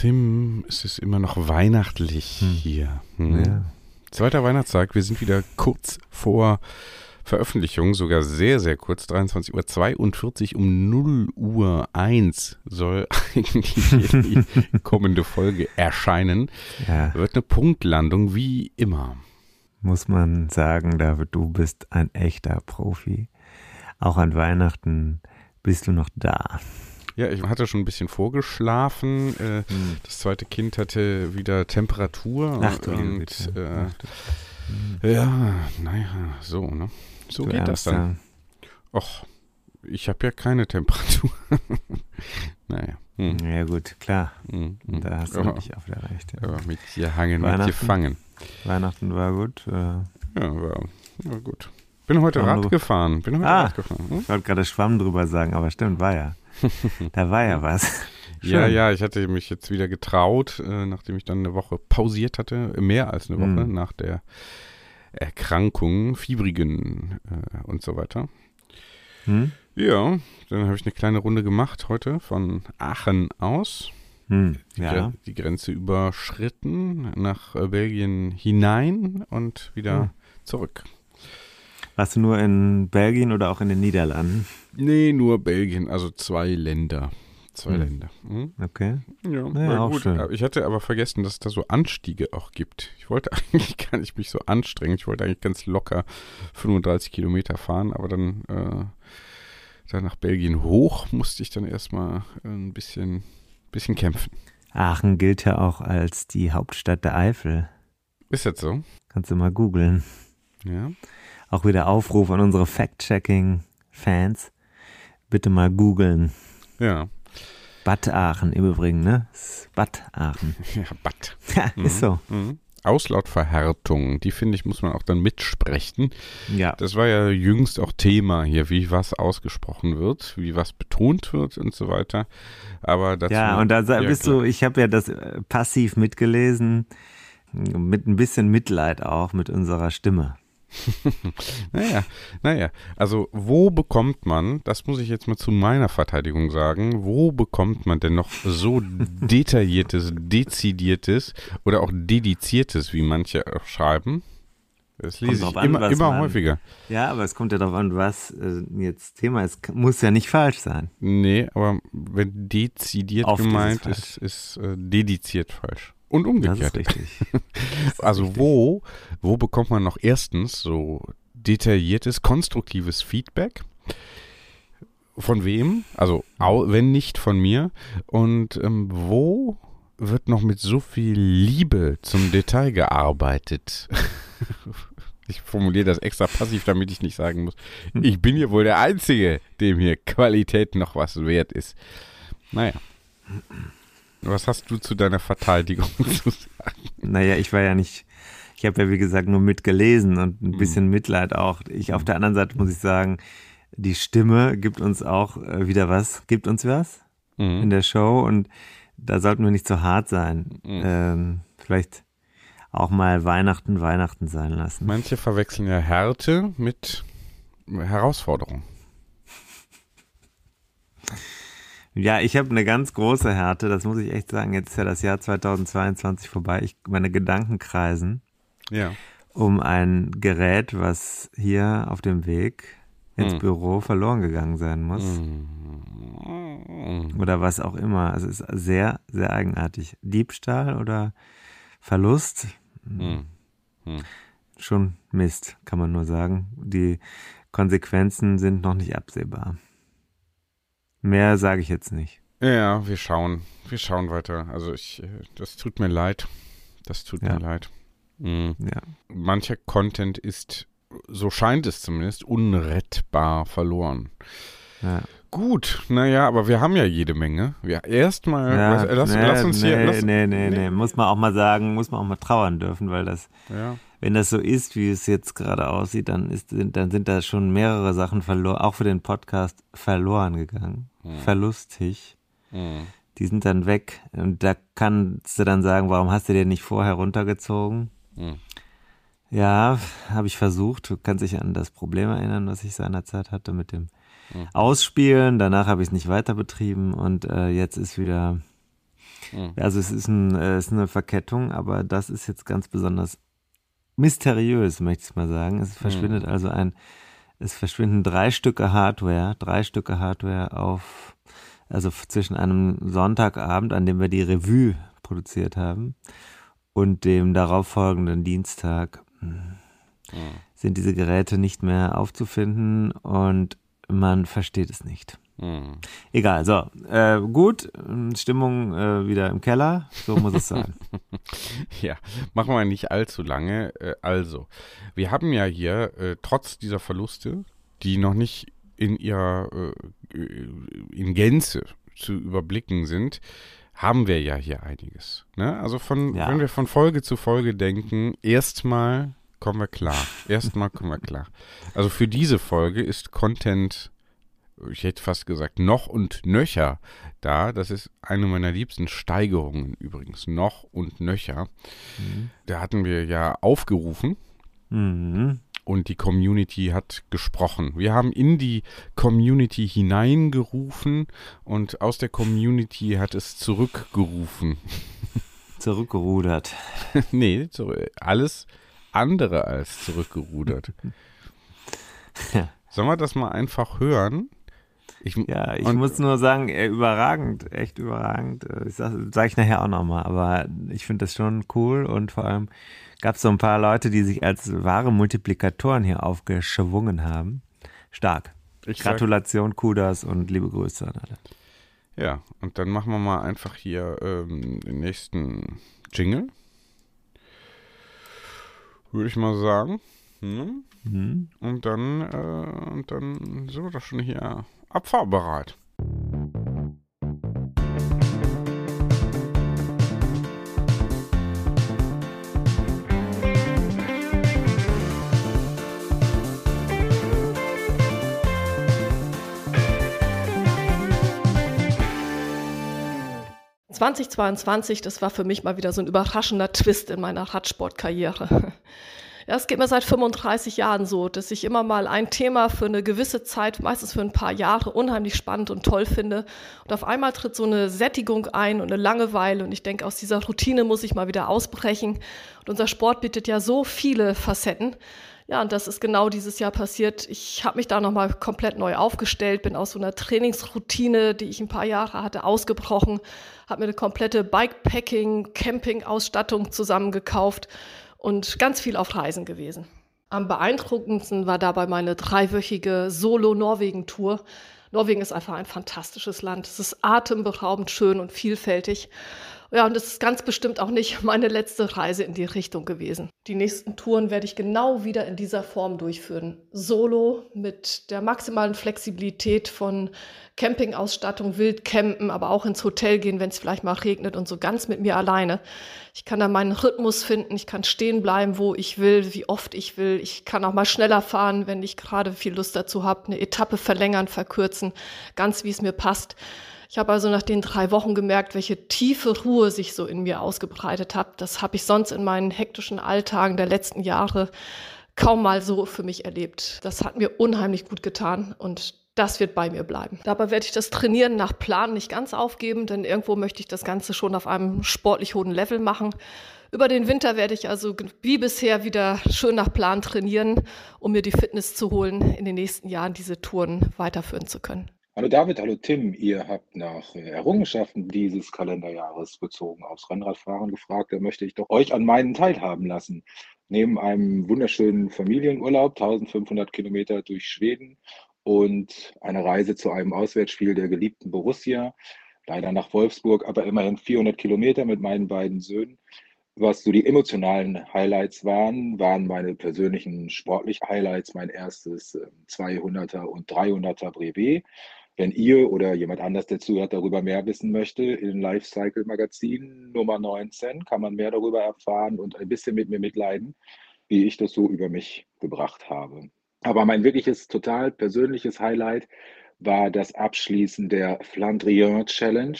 Tim, es ist immer noch weihnachtlich hier. Hm. Ja. Zweiter Weihnachtstag, wir sind wieder kurz vor Veröffentlichung, sogar sehr, sehr kurz, 23.42 Uhr um 0 Uhr 1 soll eigentlich die kommende Folge erscheinen. Ja, Wird eine Punktlandung, wie immer. muss man sagen, David, du bist ein echter Profi. Auch an Weihnachten bist du noch da. Ja, ich hatte schon ein bisschen vorgeschlafen. Äh, Das zweite Kind hatte wieder Temperatur. Hm. Ach du und äh, Ach du- Ja, naja, so, ne? So du geht das dann. Ärmster. Och, ich habe ja keine Temperatur. naja. Hm, Ja gut, klar. hm, hm. Da hast du Ja, wirklich auf der Recht. Ja. aber mit gehangen, mit Weihnachten? gefangen. Weihnachten war gut. äh, Ja, war, war gut. Bin heute Rad gefahren. Bin heute Ah. Rad gefahren. Hm? Ich wollte gerade Schwamm drüber sagen, aber stimmt, war ja. Da war ja was. Ja, Schön. ja, ich hatte mich jetzt wieder getraut, äh, nachdem ich dann eine Woche pausiert hatte, mehr als eine Woche Mhm. nach der Erkrankung, Fiebrigen äh, und so weiter. Hm? Ja, dann habe ich eine kleine Runde gemacht heute von Aachen aus. Hm. Die, Ja. Die Grenze überschritten, nach äh, Belgien hinein und wieder Hm. zurück. Warst du nur in Belgien oder auch in den Niederlanden? Nee, nur Belgien, also zwei Länder. Zwei Hm. Länder. Hm? Okay. Ja, Naja, gut. schön. Ich hatte aber vergessen, dass es da so Anstiege auch gibt. Ich wollte eigentlich gar nicht mich so anstrengen. Ich wollte eigentlich ganz locker 35 Kilometer fahren, aber dann, äh, dann nach Belgien hoch musste ich dann erstmal ein bisschen, bisschen kämpfen. Aachen gilt ja auch als die Hauptstadt der Eifel. Ist das so? Kannst du mal googeln. Ja. Auch wieder Aufruf an unsere Fact-Checking-Fans. Bitte mal googeln. Ja. Bad Aachen im Übrigen, ne? Bad Aachen. Ja, Bad. Ja, ist so. Mhm. Auslautverhärtung, die finde ich, muss man auch dann mitsprechen. Ja. Das war ja jüngst auch Thema hier, wie was ausgesprochen wird, wie was betont wird und so weiter. Aber dazu, Ja, und da bist klar. du, ich habe ja das äh, passiv mitgelesen, mit ein bisschen Mitleid auch mit unserer Stimme. Naja, naja, also wo bekommt man, das muss ich jetzt mal zu meiner Verteidigung sagen, wo bekommt man denn noch so detailliertes, dezidiertes oder auch dediziertes, wie manche auch schreiben? Das lese ich an, immer, immer häufiger. Ja, aber es kommt ja darauf an, was äh, jetzt Thema ist. Muss ja nicht falsch sein. Nee, aber wenn dezidiert Oft ist gemeint falsch. ist, ist, äh, dediziert falsch. Und umgekehrt. richtig. Also richtig. wo, wo bekommt man noch erstens so detailliertes, konstruktives Feedback? Von wem? Also wenn nicht von mir. Und ähm, wo wird noch mit so viel Liebe zum Detail gearbeitet? Ich formuliere das extra passiv, damit ich nicht sagen muss, ich bin hier wohl der Einzige, dem hier Qualität noch was wert ist. Naja. Was hast du zu deiner Verteidigung zu sagen? Naja, ich war ja nicht, ich habe ja wie gesagt nur mitgelesen und Mhm. ein bisschen Mitleid auch. Ich auf der anderen Seite muss ich sagen, die Stimme gibt uns auch äh, wieder was, gibt uns was Mhm. in der Show und da sollten wir nicht so hart sein. Mhm. Ähm, vielleicht auch mal Weihnachten Weihnachten sein lassen. Manche verwechseln ja Härte mit Herausforderung. Ja, ich habe eine ganz große Härte, das muss ich echt sagen. Jetzt ist ja das Jahr 2022 vorbei. Ich, meine Gedanken kreisen Ja. um ein Gerät, was hier auf dem Weg ins Hm. Büro verloren gegangen sein muss. Mhm. Oder was auch immer. Also es ist sehr, sehr eigenartig. Diebstahl oder Verlust? Mhm. schon Mist, kann man nur sagen. Die Konsequenzen sind noch nicht absehbar. Mehr sage ich jetzt nicht. Ja, wir schauen. Wir schauen weiter. Also ich, äh, das tut mir leid. Das tut ja. mir leid. Mhm. Ja. Mancher Content ist, so scheint es zumindest, unrettbar verloren. Ja. Gut, naja, aber wir haben ja jede Menge. Ja, erstmal, ja, lass, nee, lass uns nee, hier. Lass, nee, nee, nee, muss man auch mal sagen, muss man auch mal trauern dürfen, weil das, ja. Wenn das so ist, wie es jetzt gerade aussieht, dann, ist, dann sind da schon mehrere Sachen verloren, auch für den Podcast verloren gegangen. Hm. Verlustig. Hm. Die sind dann weg. Und da kannst du dann sagen, warum hast du den nicht vorher runtergezogen? Hm. Ja, habe ich versucht. Du kannst dich an das Problem erinnern, was ich seinerzeit hatte mit dem mhm. Ausspielen. Danach habe ich es nicht weiter betrieben und äh, jetzt ist wieder. Mhm. Also es ist, ein, äh, ist eine Verkettung, aber das ist jetzt ganz besonders mysteriös, möchte ich mal sagen. Es verschwindet mhm. also ein, es verschwinden drei Stücke Hardware, drei Stücke Hardware auf, also zwischen einem Sonntagabend, an dem wir die Revue produziert haben, und dem darauffolgenden Dienstag hm, sind diese Geräte nicht mehr aufzufinden und man versteht es nicht. Mhm. Egal, so, äh, gut, Stimmung äh, wieder im Keller, so muss es sein. ja, machen wir nicht allzu lange. Äh, also, wir haben ja hier, äh, trotz dieser Verluste, die noch nicht in ihrer, äh, in Gänze zu überblicken sind, haben wir ja hier einiges. Ne? Also von, ja. wenn wir von Folge zu Folge denken, erstmal kommen wir klar. Erstmal kommen wir klar. Also für diese Folge ist Content, ich hätte fast gesagt, noch und nöcher da. Das ist eine meiner liebsten Steigerungen übrigens. Noch und nöcher. Mhm. Da hatten wir ja aufgerufen. Mhm. Und die Community hat gesprochen. Wir haben in die Community hineingerufen und aus der Community hat es zurückgerufen. Zurückgerudert. nee, alles andere als zurückgerudert. ja. Sollen wir das mal einfach hören? Ich, ja, ich muss nur sagen, überragend, echt überragend. Äh, ich sag, sag ich nachher auch nochmal, aber ich finde das schon cool und vor allem gab es so ein paar Leute, die sich als wahre Multiplikatoren hier aufgeschwungen haben. Stark. Ich Gratulation, Kudas und liebe Grüße an alle. Ja, und dann machen wir mal einfach hier ähm, den nächsten Jingle würde ich mal sagen. Ne? Mhm. Und dann, äh, und dann sind wir doch schon hier abfahrbereit. 2022, das war für mich mal wieder so ein überraschender Twist in meiner Radsportkarriere. Ja, es geht mir seit 35 Jahren so, dass ich immer mal ein Thema für eine gewisse Zeit, meistens für ein paar Jahre, unheimlich spannend und toll finde. Und auf einmal tritt so eine Sättigung ein und eine Langeweile. Und ich denke, aus dieser Routine muss ich mal wieder ausbrechen. Und unser Sport bietet ja so viele Facetten. Ja, und das ist genau dieses Jahr passiert. Ich habe mich da nochmal komplett neu aufgestellt, bin aus so einer Trainingsroutine, die ich ein paar Jahre hatte, ausgebrochen, habe mir eine komplette Bikepacking, Camping-Ausstattung zusammengekauft und ganz viel auf Reisen gewesen. Am beeindruckendsten war dabei meine dreiwöchige Solo-Norwegen-Tour. Norwegen ist einfach ein fantastisches Land. Es ist atemberaubend schön und vielfältig. Ja, und es ist ganz bestimmt auch nicht meine letzte Reise in die Richtung gewesen. Die nächsten Touren werde ich genau wieder in dieser Form durchführen. Solo mit der maximalen Flexibilität von Campingausstattung, Wildcampen, aber auch ins Hotel gehen, wenn es vielleicht mal regnet und so ganz mit mir alleine. Ich kann da meinen Rhythmus finden, ich kann stehen bleiben, wo ich will, wie oft ich will. Ich kann auch mal schneller fahren, wenn ich gerade viel Lust dazu habe, eine Etappe verlängern, verkürzen, ganz wie es mir passt. Ich habe also nach den drei Wochen gemerkt, welche tiefe Ruhe sich so in mir ausgebreitet hat. Das habe ich sonst in meinen hektischen Alltagen der letzten Jahre kaum mal so für mich erlebt. Das hat mir unheimlich gut getan und das wird bei mir bleiben. Dabei werde ich das Trainieren nach Plan nicht ganz aufgeben, denn irgendwo möchte ich das Ganze schon auf einem sportlich hohen Level machen. Über den Winter werde ich also wie bisher wieder schön nach Plan trainieren, um mir die Fitness zu holen, in den nächsten Jahren diese Touren weiterführen zu können. Hallo David, hallo Tim. Ihr habt nach äh, Errungenschaften dieses Kalenderjahres bezogen aufs Rennradfahren gefragt. Da möchte ich doch euch an meinen teilhaben lassen. neben einem wunderschönen Familienurlaub, 1500 Kilometer durch Schweden und eine Reise zu einem Auswärtsspiel der geliebten Borussia, leider nach Wolfsburg, aber immerhin 400 Kilometer mit meinen beiden Söhnen. Was so die emotionalen Highlights waren, waren meine persönlichen sportlichen Highlights, mein erstes 200er ähm, und 300er Brevet. Wenn ihr oder jemand anders, der zuhört, darüber mehr wissen möchte, in Lifecycle Magazin Nummer 19 kann man mehr darüber erfahren und ein bisschen mit mir mitleiden, wie ich das so über mich gebracht habe. Aber mein wirkliches, total persönliches Highlight war das Abschließen der Flandrien Challenge.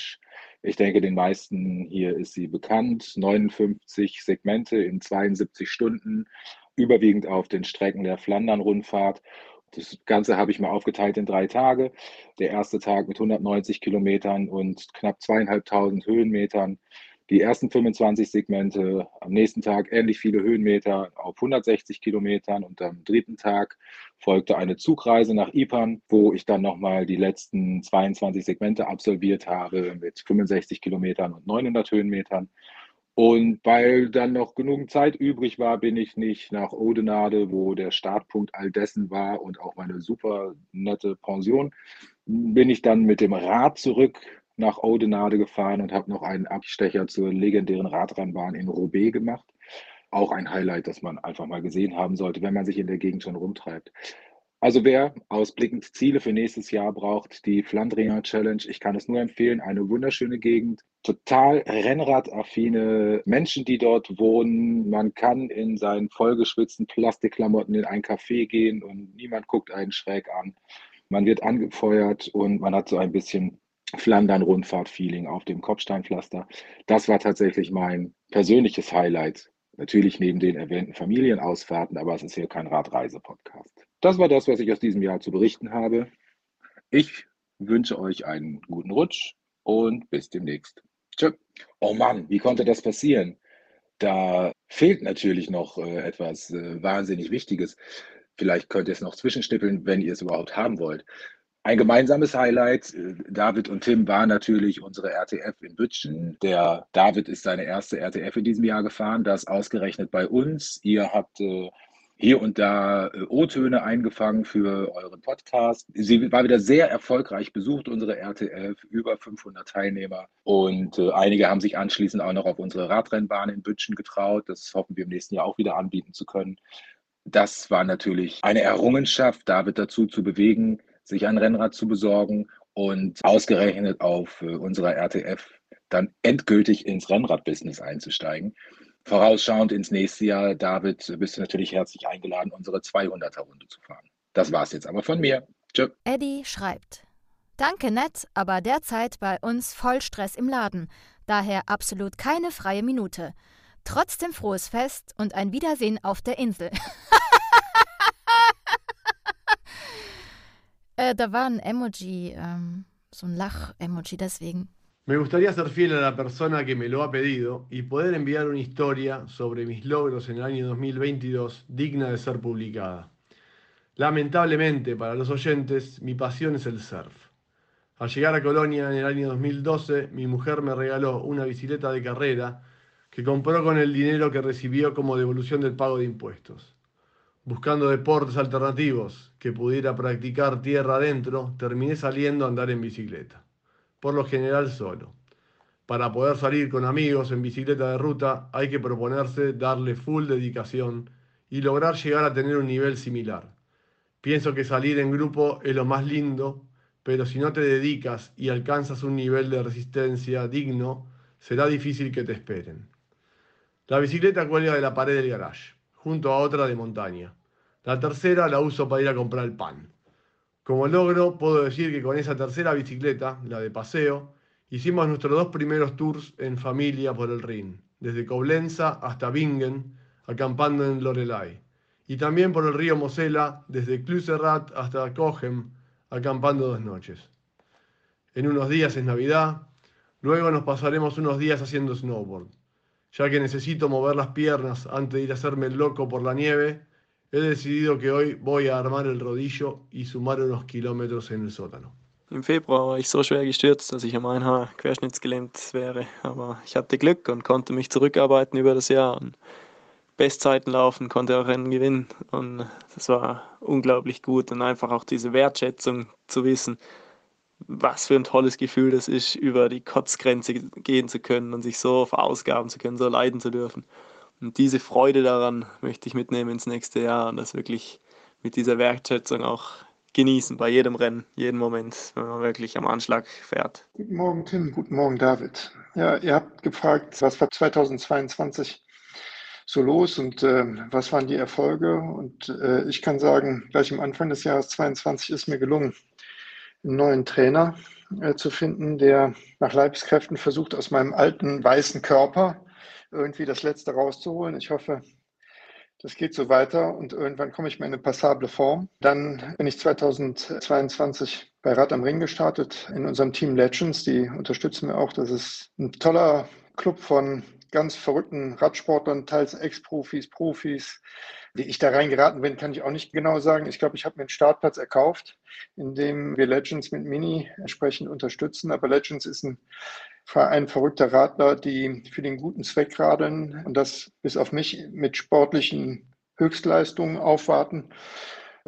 Ich denke, den meisten hier ist sie bekannt. 59 Segmente in 72 Stunden, überwiegend auf den Strecken der Flandern-Rundfahrt. Das Ganze habe ich mal aufgeteilt in drei Tage. Der erste Tag mit 190 Kilometern und knapp zweieinhalbtausend Höhenmetern die ersten 25 Segmente, am nächsten Tag ähnlich viele Höhenmeter auf 160 Kilometern und am dritten Tag folgte eine Zugreise nach Ipan, wo ich dann nochmal die letzten 22 Segmente absolviert habe mit 65 Kilometern und 900 Höhenmetern. Und weil dann noch genug Zeit übrig war, bin ich nicht nach Odenade, wo der Startpunkt all dessen war und auch meine super nette Pension, bin ich dann mit dem Rad zurück nach Oudenarde gefahren und habe noch einen Abstecher zur legendären Radrennbahn in Roubaix gemacht. Auch ein Highlight, das man einfach mal gesehen haben sollte, wenn man sich in der Gegend schon rumtreibt. Also wer ausblickend Ziele für nächstes Jahr braucht, die Flandrien Challenge, ich kann es nur empfehlen, eine wunderschöne Gegend, total Rennradaffine Menschen, die dort wohnen. Man kann in seinen vollgeschwitzten Plastikklamotten in ein Café gehen und niemand guckt einen schräg an. Man wird angefeuert und man hat so ein bisschen Flandern-Rundfahrt-Feeling auf dem Kopfsteinpflaster. Das war tatsächlich mein persönliches Highlight. Natürlich neben den erwähnten Familienausfahrten, aber es ist hier kein Radreise-Podcast. Das war das, was ich aus diesem Jahr zu berichten habe. Ich wünsche euch einen guten Rutsch und bis demnächst. Tschö. Oh Mann, wie konnte das passieren? Da fehlt natürlich noch äh, etwas äh, wahnsinnig Wichtiges. Vielleicht könnt ihr es noch zwischenschnippeln, wenn ihr es überhaupt haben wollt. Ein gemeinsames Highlight, äh, David und Tim, war natürlich unsere RTF in Bütchen. Der David ist seine erste RTF in diesem Jahr gefahren, das ausgerechnet bei uns. Ihr habt äh, hier und da äh, O-Töne eingefangen für euren Podcast. Sie war wieder sehr erfolgreich besucht, unsere RTF, über 500 Teilnehmer. Und einige haben sich anschließend auch noch auf unsere Radrennbahn in Bütchen getraut. Das hoffen wir im nächsten Jahr auch wieder anbieten zu können. Das war natürlich eine Errungenschaft, David dazu zu bewegen, sich ein Rennrad zu besorgen und ausgerechnet auf äh, unserer RTF dann endgültig ins Rennradbusiness einzusteigen. Vorausschauend ins nächste Jahr, David, bist du natürlich herzlich eingeladen, unsere 200er-Runde zu fahren. Das war's jetzt aber von mir. Tschö. Eddie schreibt: Danke, nett, aber derzeit bei uns voll Stress im Laden. Daher absolut keine freie Minute. Trotzdem frohes Fest und ein Wiedersehen auf der Insel. Äh, ähm. Me gustaría ser fiel a la persona que me lo ha pedido y poder enviar una historia sobre mis logros en el año 2022 digna de ser publicada. Lamentablemente para los oyentes, mi pasión es el surf. Al llegar a Colonia en el año 2012, mi mujer me regaló una bicicleta de carrera que compró con el dinero que recibió como devolución del pago de impuestos. Buscando deportes alternativos que pudiera practicar tierra adentro, terminé saliendo a andar en bicicleta, por lo general solo. Para poder salir con amigos en bicicleta de ruta hay que proponerse darle full dedicación y lograr llegar a tener un nivel similar. Pienso que salir en grupo es lo más lindo, pero si no te dedicas y alcanzas un nivel de resistencia digno, será difícil que te esperen. La bicicleta cuelga de la pared del garage junto a otra de montaña. La tercera la uso para ir a comprar el pan. Como logro, puedo decir que con esa tercera bicicleta, la de paseo, hicimos nuestros dos primeros tours en familia por el Rin, desde Coblenza hasta Bingen, acampando en Lorelai, y también por el río Mosela, desde Kluserrat hasta Cogem, acampando dos noches. En unos días es Navidad, luego nos pasaremos unos días haciendo snowboard. Ya que necesito mover las piernas antes de ir a hacerme el loco por la nieve, he decidido que hoy voy a armar el rodillo y sumar unos kilómetros en el sótano. Im Februar war ich so schwer gestürzt, dass ich um ein Haar querschnittsgelähmt wäre. Aber ich hatte Glück und konnte mich zurückarbeiten über das Jahr und Bestzeiten laufen, konnte auch Rennen gewinnen. Und das war unglaublich gut. Und einfach auch diese Wertschätzung zu wissen, was für ein tolles Gefühl das ist, über die Kotzgrenze gehen zu können und sich so verausgaben zu können, so leiden zu dürfen. Und diese Freude daran möchte ich mitnehmen ins nächste Jahr und das wirklich mit dieser Wertschätzung auch genießen bei jedem Rennen, jeden Moment, wenn man wirklich am Anschlag fährt. Guten Morgen, Tim. Guten Morgen, David. Ja, ihr habt gefragt, was war 2022 so los und äh, was waren die Erfolge? Und äh, ich kann sagen, gleich am Anfang des Jahres 2022 ist mir gelungen, einen neuen Trainer äh, zu finden, der nach Leibeskräften versucht, aus meinem alten weißen Körper irgendwie das Letzte rauszuholen. Ich hoffe, das geht so weiter und irgendwann komme ich mal in eine passable Form. Dann bin ich 2022 bei Rad am Ring gestartet in unserem Team Legends. Die unterstützen wir auch. Das ist ein toller Club von ganz verrückten Radsportlern, teils Ex-Profis, Profis. Wie ich da reingeraten bin, kann ich auch nicht genau sagen. Ich glaube, ich habe mir einen Startplatz erkauft, indem wir Legends mit Mini entsprechend unterstützen. Aber Legends ist ein Verein verrückter Radler, die für den guten Zweck radeln und das bis auf mich mit sportlichen Höchstleistungen aufwarten.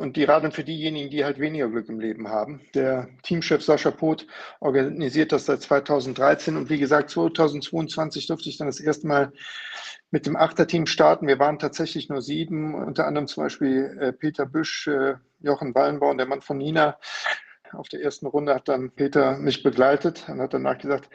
Und die radeln für diejenigen, die halt weniger Glück im Leben haben. Der Teamchef Sascha Poth organisiert das seit 2013 und wie gesagt, 2022 durfte ich dann das erste Mal mit dem Achterteam starten. Wir waren tatsächlich nur sieben, unter anderem zum Beispiel äh, Peter Büsch, äh, Jochen Wallenbaum, der Mann von Nina. Auf der ersten Runde hat dann Peter mich begleitet und hat danach gesagt,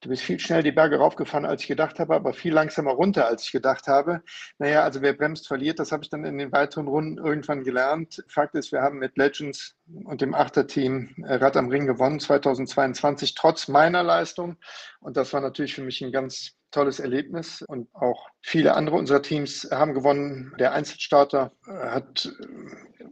Du bist viel schnell die Berge raufgefahren, als ich gedacht habe, aber viel langsamer runter, als ich gedacht habe. Naja, also wer bremst, verliert. Das habe ich dann in den weiteren Runden irgendwann gelernt. Fakt ist, wir haben mit Legends und dem Achterteam äh, Rad am Ring gewonnen 2022, trotz meiner Leistung. Und das war natürlich für mich ein ganz tolles Erlebnis und auch viele andere unserer Teams haben gewonnen. Der Einzelstarter äh, hat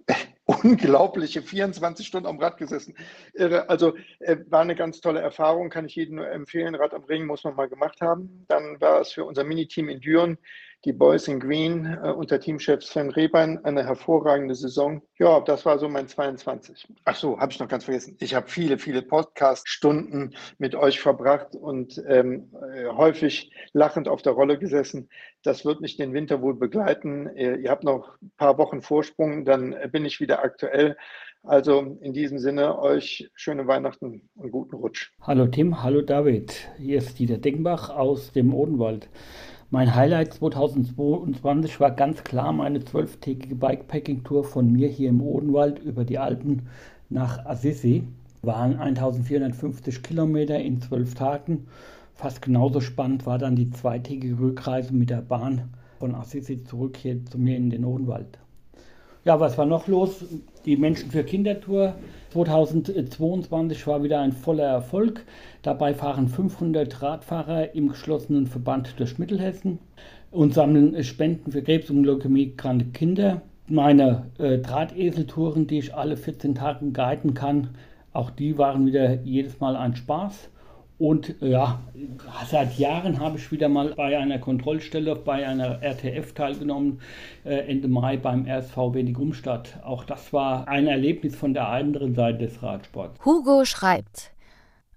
äh, unglaubliche 24 Stunden am Rad gesessen. Irre. Also äh, war eine ganz tolle Erfahrung, kann ich jedem nur empfehlen. Rad am Ring muss man mal gemacht haben. Dann war es für unser Miniteam in Düren die Boys in Green äh, unter Teamchef Sven Rehbein eine hervorragende Saison. Ja, das war so mein 22. Ach so, habe ich noch ganz vergessen. Ich habe viele, viele Podcast-Stunden mit euch verbracht und ähm, äh, häufig lachend auf der Rolle gesessen. Das wird mich den Winter wohl begleiten. Äh, ihr habt noch ein paar Wochen Vorsprung, dann bin ich wieder aktuell. Also in diesem Sinne euch schöne Weihnachten und guten Rutsch. Hallo Tim, hallo David. Hier ist Dieter Denkbach aus dem Odenwald. Mein Highlight 2022 war ganz klar meine zwölftägige Bikepacking-Tour von mir hier im Odenwald über die Alpen nach Assisi. Waren 1450 Kilometer in zwölf Tagen. Fast genauso spannend war dann die zweitägige Rückreise mit der Bahn von Assisi zurück hier zu mir in den Odenwald. Ja, was war noch los? Die Menschen für Kindertour 2022 war wieder ein voller Erfolg. Dabei fahren 500 Radfahrer im geschlossenen Verband durch Mittelhessen und sammeln Spenden für Krebs und Leukämie kranke Kinder. Meine äh, Drahteseltouren, die ich alle 14 Tage guiden kann, auch die waren wieder jedes Mal ein Spaß. Und ja, seit Jahren habe ich wieder mal bei einer Kontrollstelle bei einer RTF teilgenommen, äh, Ende Mai beim RSV Wedigumstadt. Auch das war ein Erlebnis von der anderen Seite des Radsports. Hugo schreibt,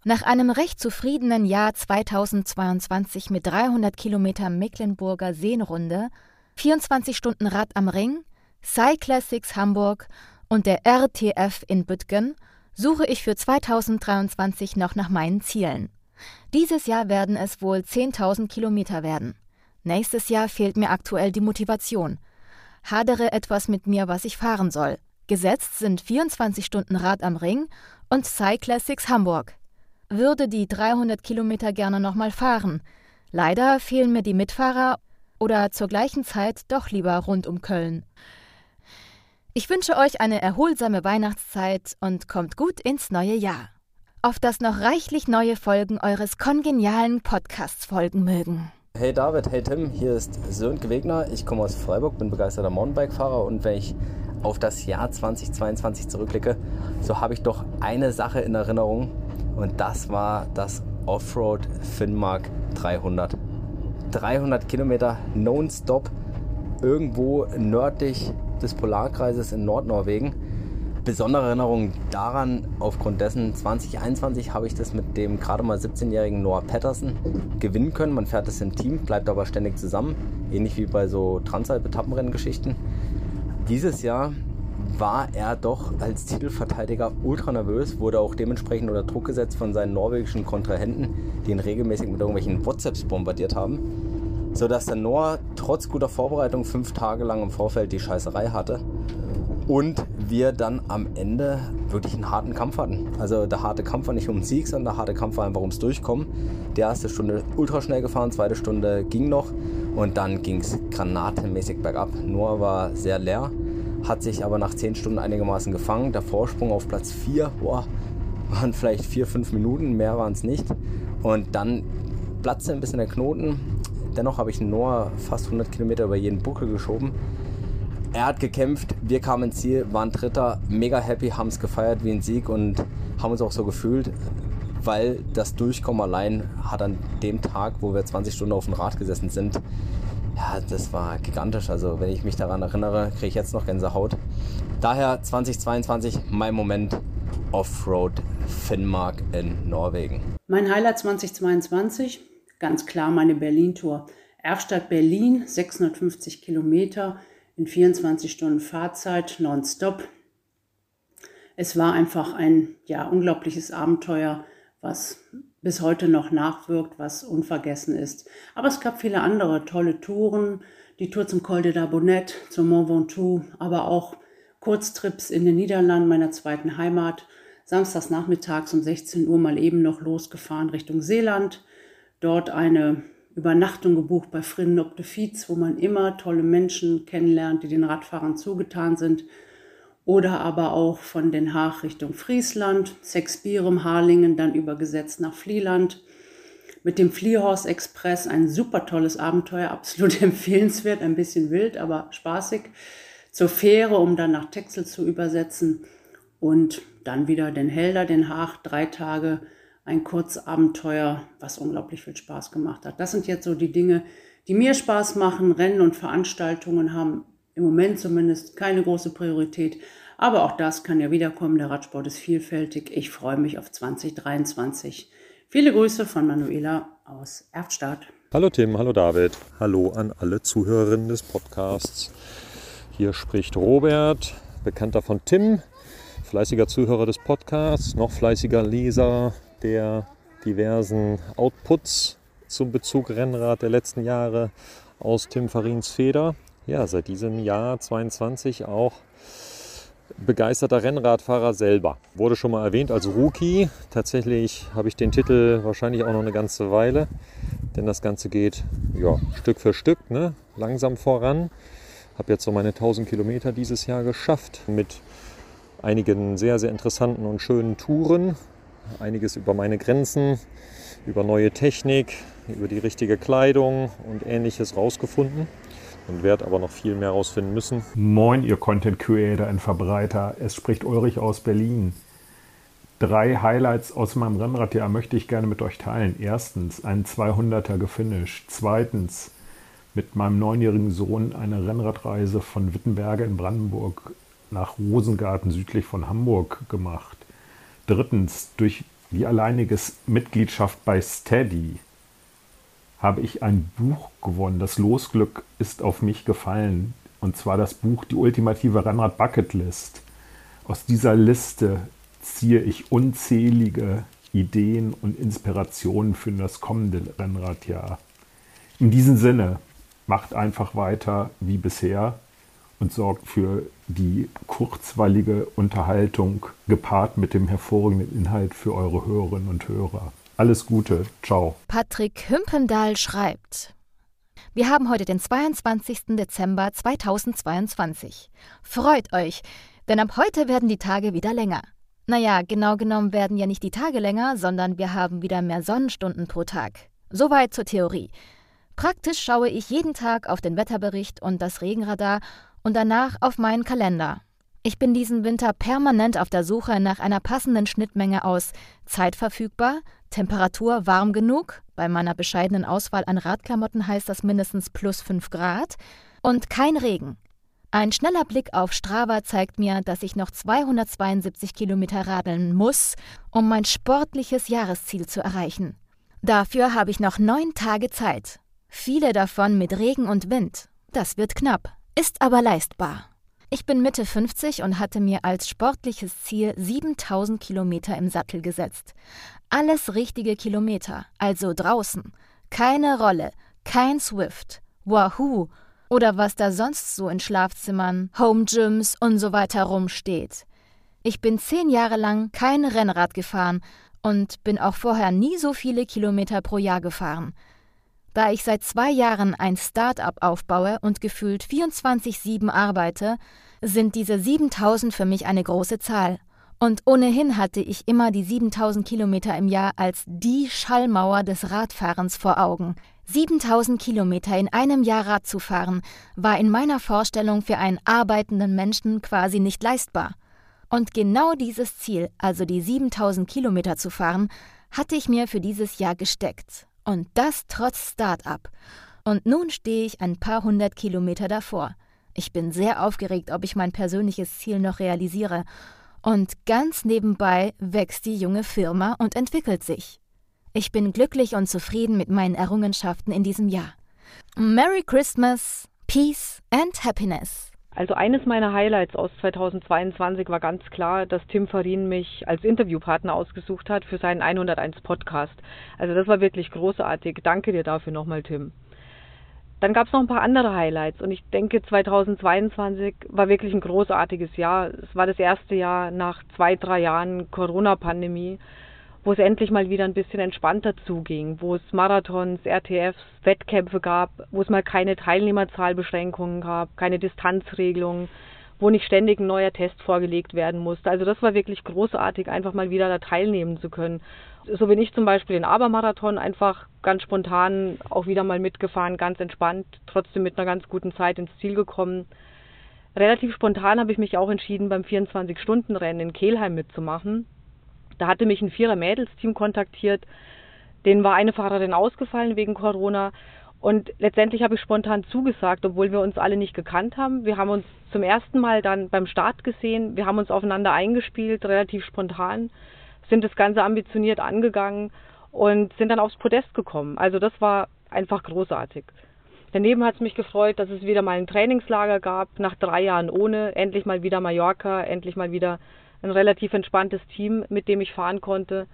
nach einem recht zufriedenen Jahr 2022 mit 300 Kilometer Mecklenburger Seenrunde, 24 Stunden Rad am Ring, Cyclassics Hamburg und der RTF in Büttgen – suche ich für 2023 noch nach meinen Zielen. Dieses Jahr werden es wohl 10.000 Kilometer werden. Nächstes Jahr fehlt mir aktuell die Motivation. Hadere etwas mit mir, was ich fahren soll. Gesetzt sind 24 Stunden Rad am Ring und Cyclassics Hamburg. Würde die 300 Kilometer gerne nochmal fahren. Leider fehlen mir die Mitfahrer oder zur gleichen Zeit doch lieber rund um Köln. Ich wünsche euch eine erholsame Weihnachtszeit und kommt gut ins neue Jahr. Auf dass noch reichlich neue Folgen eures kongenialen Podcasts folgen mögen. Hey David, hey Tim, hier ist Sönke Wegner. Ich komme aus Freiburg, bin begeisterter Mountainbike-Fahrer und wenn ich auf das Jahr 2022 zurückblicke, so habe ich doch eine Sache in Erinnerung und das war das Offroad Finnmark 300. 300 Kilometer nonstop irgendwo nördlich des Polarkreises in Nordnorwegen. besondere Erinnerung daran, aufgrund dessen 2021 habe ich das mit dem gerade mal 17-jährigen Noah Patterson gewinnen können. Man fährt es im Team, bleibt aber ständig zusammen, ähnlich wie bei so Transalp-Etappenrenngeschichten. Dieses Jahr war er doch als Titelverteidiger ultra nervös, wurde auch dementsprechend unter Druck gesetzt von seinen norwegischen Kontrahenten, die ihn regelmäßig mit irgendwelchen WhatsApps bombardiert haben, sodass der Noah trotz guter Vorbereitung fünf Tage lang im Vorfeld die Scheißerei hatte und wir dann am Ende wirklich einen harten Kampf hatten. Also der harte Kampf war nicht um den Sieg, sondern der harte Kampf war einfach ums Durchkommen. Die erste Stunde ultra schnell gefahren, zweite Stunde ging noch und dann ging es granatenmäßig bergab. Noah war sehr leer hat sich aber nach 10 Stunden einigermaßen gefangen. Der Vorsprung auf Platz 4 boah, waren vielleicht 4, 5 Minuten, mehr waren es nicht. Und dann platzte ein bisschen der Knoten. Dennoch habe ich Noah fast 100 Kilometer über jeden Buckel geschoben. Er hat gekämpft, wir kamen ins Ziel, waren Dritter, mega happy, haben es gefeiert wie ein Sieg und haben uns auch so gefühlt, weil das Durchkommen allein hat an dem Tag, wo wir 20 Stunden auf dem Rad gesessen sind, ja, das war gigantisch. Also wenn ich mich daran erinnere, kriege ich jetzt noch Gänsehaut. Daher 2022 mein Moment Offroad Finnmark in Norwegen. Mein Highlight 2022, ganz klar meine Berlin-Tour. Erfstadt Berlin, 650 Kilometer in 24 Stunden Fahrzeit, nonstop. Es war einfach ein ja, unglaubliches Abenteuer, was bis heute noch nachwirkt, was unvergessen ist. Aber es gab viele andere tolle Touren, die Tour zum Col de la Bonette, zum Mont Ventoux, aber auch Kurztrips in den Niederlanden, meiner zweiten Heimat. Samstags nachmittags um 16 Uhr mal eben noch losgefahren Richtung Seeland. Dort eine Übernachtung gebucht bei Frinnen op de Fiets, wo man immer tolle Menschen kennenlernt, die den Radfahrern zugetan sind oder aber auch von Den Haag Richtung Friesland, Sexbirem, Harlingen, dann übergesetzt nach Flieland. Mit dem Fliehhorse Express ein super tolles Abenteuer, absolut empfehlenswert, ein bisschen wild, aber spaßig. Zur Fähre, um dann nach Texel zu übersetzen und dann wieder den Helder, Den Haag, drei Tage, ein Kurzabenteuer, was unglaublich viel Spaß gemacht hat. Das sind jetzt so die Dinge, die mir Spaß machen. Rennen und Veranstaltungen haben im Moment zumindest keine große Priorität. Aber auch das kann ja wiederkommen. Der Radsport ist vielfältig. Ich freue mich auf 2023. Viele Grüße von Manuela aus Erftstadt. Hallo Tim, hallo David, hallo an alle Zuhörerinnen des Podcasts. Hier spricht Robert, bekannter von Tim, fleißiger Zuhörer des Podcasts, noch fleißiger Leser der diversen Outputs zum Bezug Rennrad der letzten Jahre aus Tim Farins Feder ja, seit diesem Jahr 22 auch begeisterter Rennradfahrer selber. Wurde schon mal erwähnt als Rookie. Tatsächlich habe ich den Titel wahrscheinlich auch noch eine ganze Weile, denn das Ganze geht ja, Stück für Stück, ne? langsam voran. Habe jetzt so meine 1000 Kilometer dieses Jahr geschafft mit einigen sehr, sehr interessanten und schönen Touren. Einiges über meine Grenzen, über neue Technik, über die richtige Kleidung und ähnliches rausgefunden und werde aber noch viel mehr herausfinden müssen. Moin, ihr Content Creator und Verbreiter. Es spricht Ulrich aus Berlin. Drei Highlights aus meinem Rennradjahr möchte ich gerne mit euch teilen. Erstens, ein 200er gefinisht. Zweitens, mit meinem neunjährigen Sohn eine Rennradreise von Wittenberge in Brandenburg nach Rosengarten südlich von Hamburg gemacht. Drittens, durch die alleinige Mitgliedschaft bei Steady habe ich ein Buch gewonnen. Das Losglück ist auf mich gefallen. Und zwar das Buch Die ultimative Rennrad Bucketlist. Aus dieser Liste ziehe ich unzählige Ideen und Inspirationen für das kommende Rennradjahr. In diesem Sinne, macht einfach weiter wie bisher und sorgt für die kurzweilige Unterhaltung gepaart mit dem hervorragenden Inhalt für eure Hörerinnen und Hörer. Alles Gute. Ciao. Patrick Hümpendahl schreibt. Wir haben heute den 22. Dezember 2022. Freut euch, denn ab heute werden die Tage wieder länger. Naja, genau genommen werden ja nicht die Tage länger, sondern wir haben wieder mehr Sonnenstunden pro Tag. Soweit zur Theorie. Praktisch schaue ich jeden Tag auf den Wetterbericht und das Regenradar und danach auf meinen Kalender. Ich bin diesen Winter permanent auf der Suche nach einer passenden Schnittmenge aus Zeit verfügbar, Temperatur warm genug, bei meiner bescheidenen Auswahl an Radklamotten heißt das mindestens plus 5 Grad, und kein Regen. Ein schneller Blick auf Strava zeigt mir, dass ich noch 272 Kilometer radeln muss, um mein sportliches Jahresziel zu erreichen. Dafür habe ich noch neun Tage Zeit. Viele davon mit Regen und Wind. Das wird knapp, ist aber leistbar. Ich bin Mitte 50 und hatte mir als sportliches Ziel 7000 Kilometer im Sattel gesetzt. Alles richtige Kilometer, also draußen. Keine Rolle, kein Swift, Wahoo oder was da sonst so in Schlafzimmern, Home Gyms und so weiter rumsteht. Ich bin zehn Jahre lang kein Rennrad gefahren und bin auch vorher nie so viele Kilometer pro Jahr gefahren. Da ich seit zwei Jahren ein Start-up aufbaue und gefühlt 24-7 arbeite, sind diese 7000 für mich eine große Zahl. Und ohnehin hatte ich immer die 7000 Kilometer im Jahr als die Schallmauer des Radfahrens vor Augen. 7000 Kilometer in einem Jahr Rad zu fahren, war in meiner Vorstellung für einen arbeitenden Menschen quasi nicht leistbar. Und genau dieses Ziel, also die 7000 Kilometer zu fahren, hatte ich mir für dieses Jahr gesteckt. Und das trotz Start-up. Und nun stehe ich ein paar hundert Kilometer davor. Ich bin sehr aufgeregt, ob ich mein persönliches Ziel noch realisiere. Und ganz nebenbei wächst die junge Firma und entwickelt sich. Ich bin glücklich und zufrieden mit meinen Errungenschaften in diesem Jahr. Merry Christmas, Peace and Happiness. Also eines meiner Highlights aus 2022 war ganz klar, dass Tim Farin mich als Interviewpartner ausgesucht hat für seinen 101 Podcast. Also das war wirklich großartig. Danke dir dafür nochmal, Tim. Dann gab es noch ein paar andere Highlights und ich denke 2022 war wirklich ein großartiges Jahr. Es war das erste Jahr nach zwei, drei Jahren Corona-Pandemie wo es endlich mal wieder ein bisschen entspannter zuging, wo es Marathons, RTFs, Wettkämpfe gab, wo es mal keine Teilnehmerzahlbeschränkungen gab, keine Distanzregelungen, wo nicht ständig ein neuer Test vorgelegt werden musste. Also das war wirklich großartig, einfach mal wieder da teilnehmen zu können. So bin ich zum Beispiel den Abermarathon einfach ganz spontan auch wieder mal mitgefahren, ganz entspannt, trotzdem mit einer ganz guten Zeit ins Ziel gekommen. Relativ spontan habe ich mich auch entschieden, beim 24-Stunden-Rennen in Kelheim mitzumachen. Da hatte mich ein Vierer-Mädels-Team kontaktiert. Denen war eine Fahrerin ausgefallen wegen Corona. Und letztendlich habe ich spontan zugesagt, obwohl wir uns alle nicht gekannt haben. Wir haben uns zum ersten Mal dann beim Start gesehen. Wir haben uns aufeinander eingespielt, relativ spontan, sind das Ganze ambitioniert angegangen und sind dann aufs Podest gekommen. Also das war einfach großartig. Daneben hat es mich gefreut, dass es wieder mal ein Trainingslager gab, nach drei Jahren ohne. Endlich mal wieder Mallorca, endlich mal wieder ein relativ entspanntes Team, mit dem ich fahren konnte.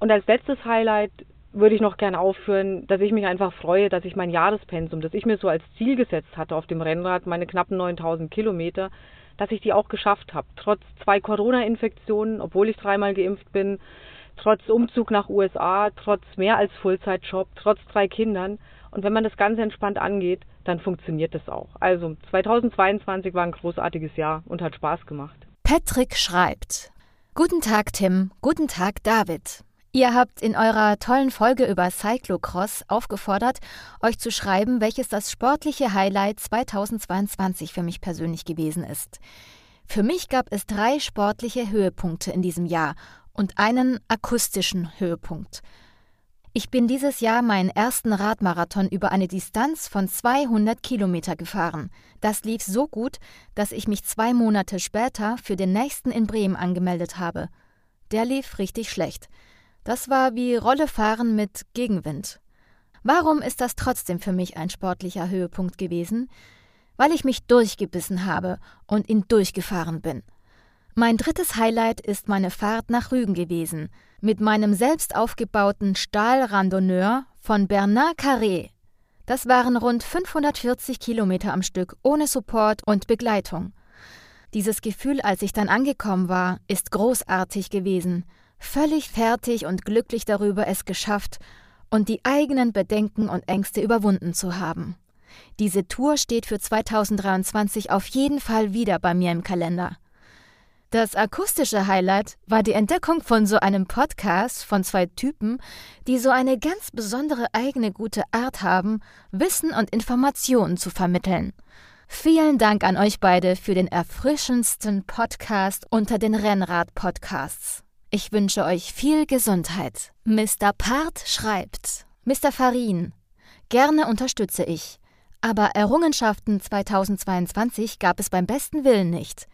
Und als letztes Highlight würde ich noch gerne aufführen, dass ich mich einfach freue, dass ich mein Jahrespensum, das ich mir so als Ziel gesetzt hatte auf dem Rennrad, meine knappen 9000 Kilometer, dass ich die auch geschafft habe. Trotz zwei Corona-Infektionen, obwohl ich dreimal geimpft bin, trotz Umzug nach USA, trotz mehr als Fullzeitjob, trotz drei Kindern. Und wenn man das Ganze entspannt angeht, dann funktioniert das auch. Also 2022 war ein großartiges Jahr und hat Spaß gemacht. Patrick schreibt: Guten Tag, Tim. Guten Tag, David. Ihr habt in eurer tollen Folge über Cyclocross aufgefordert, euch zu schreiben, welches das sportliche Highlight 2022 für mich persönlich gewesen ist. Für mich gab es drei sportliche Höhepunkte in diesem Jahr und einen akustischen Höhepunkt. Ich bin dieses Jahr meinen ersten Radmarathon über eine Distanz von 200 Kilometer gefahren. Das lief so gut, dass ich mich zwei Monate später für den nächsten in Bremen angemeldet habe. Der lief richtig schlecht. Das war wie Rollefahren mit Gegenwind. Warum ist das trotzdem für mich ein sportlicher Höhepunkt gewesen? Weil ich mich durchgebissen habe und ihn durchgefahren bin. Mein drittes Highlight ist meine Fahrt nach Rügen gewesen, mit meinem selbst aufgebauten Stahlrandonneur von Bernard Carré. Das waren rund 540 Kilometer am Stück ohne Support und Begleitung. Dieses Gefühl, als ich dann angekommen war, ist großartig gewesen. Völlig fertig und glücklich darüber, es geschafft und die eigenen Bedenken und Ängste überwunden zu haben. Diese Tour steht für 2023 auf jeden Fall wieder bei mir im Kalender. Das akustische Highlight war die Entdeckung von so einem Podcast von zwei Typen, die so eine ganz besondere eigene gute Art haben, Wissen und Informationen zu vermitteln. Vielen Dank an euch beide für den erfrischendsten Podcast unter den Rennrad-Podcasts. Ich wünsche euch viel Gesundheit. Mr. Part schreibt: Mr. Farin, gerne unterstütze ich. Aber Errungenschaften 2022 gab es beim besten Willen nicht.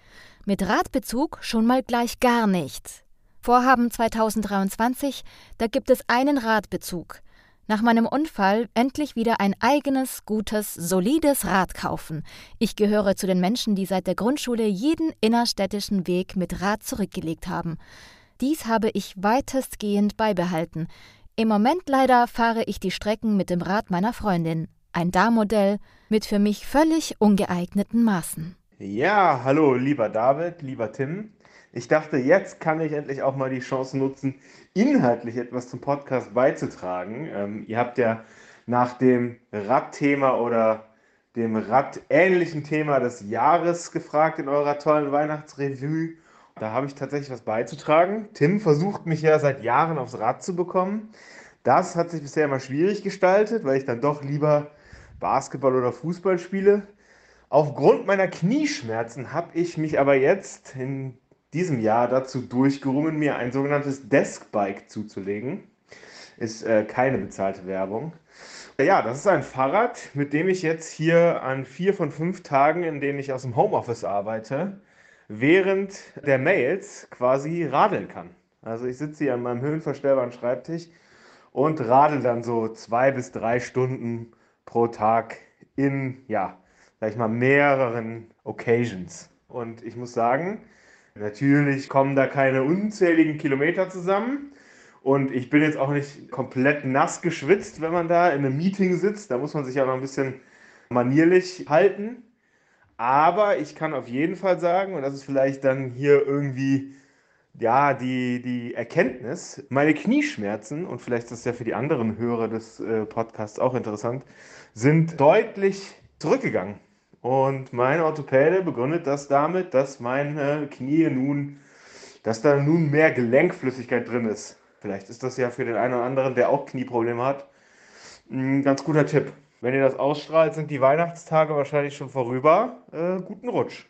Mit Radbezug schon mal gleich gar nicht. Vorhaben 2023, da gibt es einen Radbezug. Nach meinem Unfall endlich wieder ein eigenes, gutes, solides Rad kaufen. Ich gehöre zu den Menschen, die seit der Grundschule jeden innerstädtischen Weg mit Rad zurückgelegt haben. Dies habe ich weitestgehend beibehalten. Im Moment leider fahre ich die Strecken mit dem Rad meiner Freundin. Ein Da-Modell mit für mich völlig ungeeigneten Maßen. Ja, hallo, lieber David, lieber Tim. Ich dachte, jetzt kann ich endlich auch mal die Chance nutzen, inhaltlich etwas zum Podcast beizutragen. Ähm, ihr habt ja nach dem Radthema oder dem radähnlichen Thema des Jahres gefragt in eurer tollen Weihnachtsrevue. Da habe ich tatsächlich was beizutragen. Tim versucht mich ja seit Jahren aufs Rad zu bekommen. Das hat sich bisher immer schwierig gestaltet, weil ich dann doch lieber Basketball oder Fußball spiele. Aufgrund meiner Knieschmerzen habe ich mich aber jetzt in diesem Jahr dazu durchgerungen, mir ein sogenanntes Deskbike zuzulegen. Ist äh, keine bezahlte Werbung. Ja, das ist ein Fahrrad, mit dem ich jetzt hier an vier von fünf Tagen, in denen ich aus dem Homeoffice arbeite, während der Mails quasi radeln kann. Also ich sitze hier an meinem höhenverstellbaren Schreibtisch und radel dann so zwei bis drei Stunden pro Tag in, ja, sag ich mal, mehreren Occasions. Und ich muss sagen, Natürlich kommen da keine unzähligen Kilometer zusammen. Und ich bin jetzt auch nicht komplett nass geschwitzt, wenn man da in einem Meeting sitzt. Da muss man sich ja noch ein bisschen manierlich halten. Aber ich kann auf jeden Fall sagen, und das ist vielleicht dann hier irgendwie ja, die, die Erkenntnis, meine Knieschmerzen, und vielleicht ist das ja für die anderen Hörer des äh, Podcasts auch interessant, sind deutlich zurückgegangen. Und mein Orthopäde begründet das damit, dass meine Knie nun, dass da nun mehr Gelenkflüssigkeit drin ist. Vielleicht ist das ja für den einen oder anderen, der auch Knieprobleme hat, ein ganz guter Tipp. Wenn ihr das ausstrahlt, sind die Weihnachtstage wahrscheinlich schon vorüber. Äh, guten Rutsch.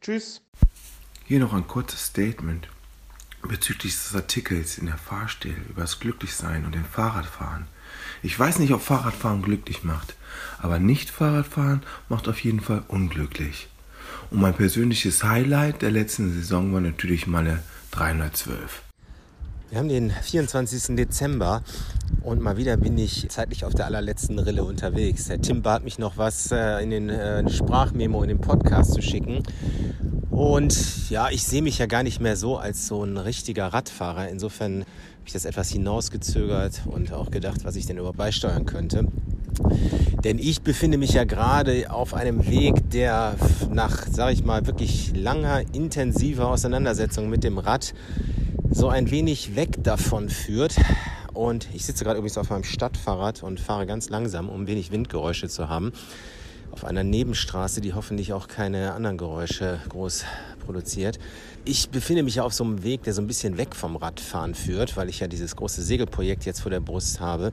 Tschüss. Hier noch ein kurzes Statement bezüglich des Artikels in der Fahrstelle über das Glücklichsein und dem Fahrradfahren. Ich weiß nicht, ob Fahrradfahren glücklich macht, aber nicht Fahrradfahren macht auf jeden Fall unglücklich. Und mein persönliches Highlight der letzten Saison war natürlich meine 312. Wir haben den 24. Dezember und mal wieder bin ich zeitlich auf der allerletzten Rille unterwegs. Der Tim bat mich noch was äh, in den äh, Sprachmemo in den Podcast zu schicken. Und ja, ich sehe mich ja gar nicht mehr so als so ein richtiger Radfahrer. Insofern habe ich das etwas hinausgezögert und auch gedacht, was ich denn überhaupt beisteuern könnte. Denn ich befinde mich ja gerade auf einem Weg, der nach, sage ich mal, wirklich langer, intensiver Auseinandersetzung mit dem Rad so ein wenig weg davon führt. Und ich sitze gerade übrigens auf meinem Stadtfahrrad und fahre ganz langsam, um wenig Windgeräusche zu haben. Auf einer Nebenstraße, die hoffentlich auch keine anderen Geräusche groß produziert. Ich befinde mich ja auf so einem Weg, der so ein bisschen weg vom Radfahren führt, weil ich ja dieses große Segelprojekt jetzt vor der Brust habe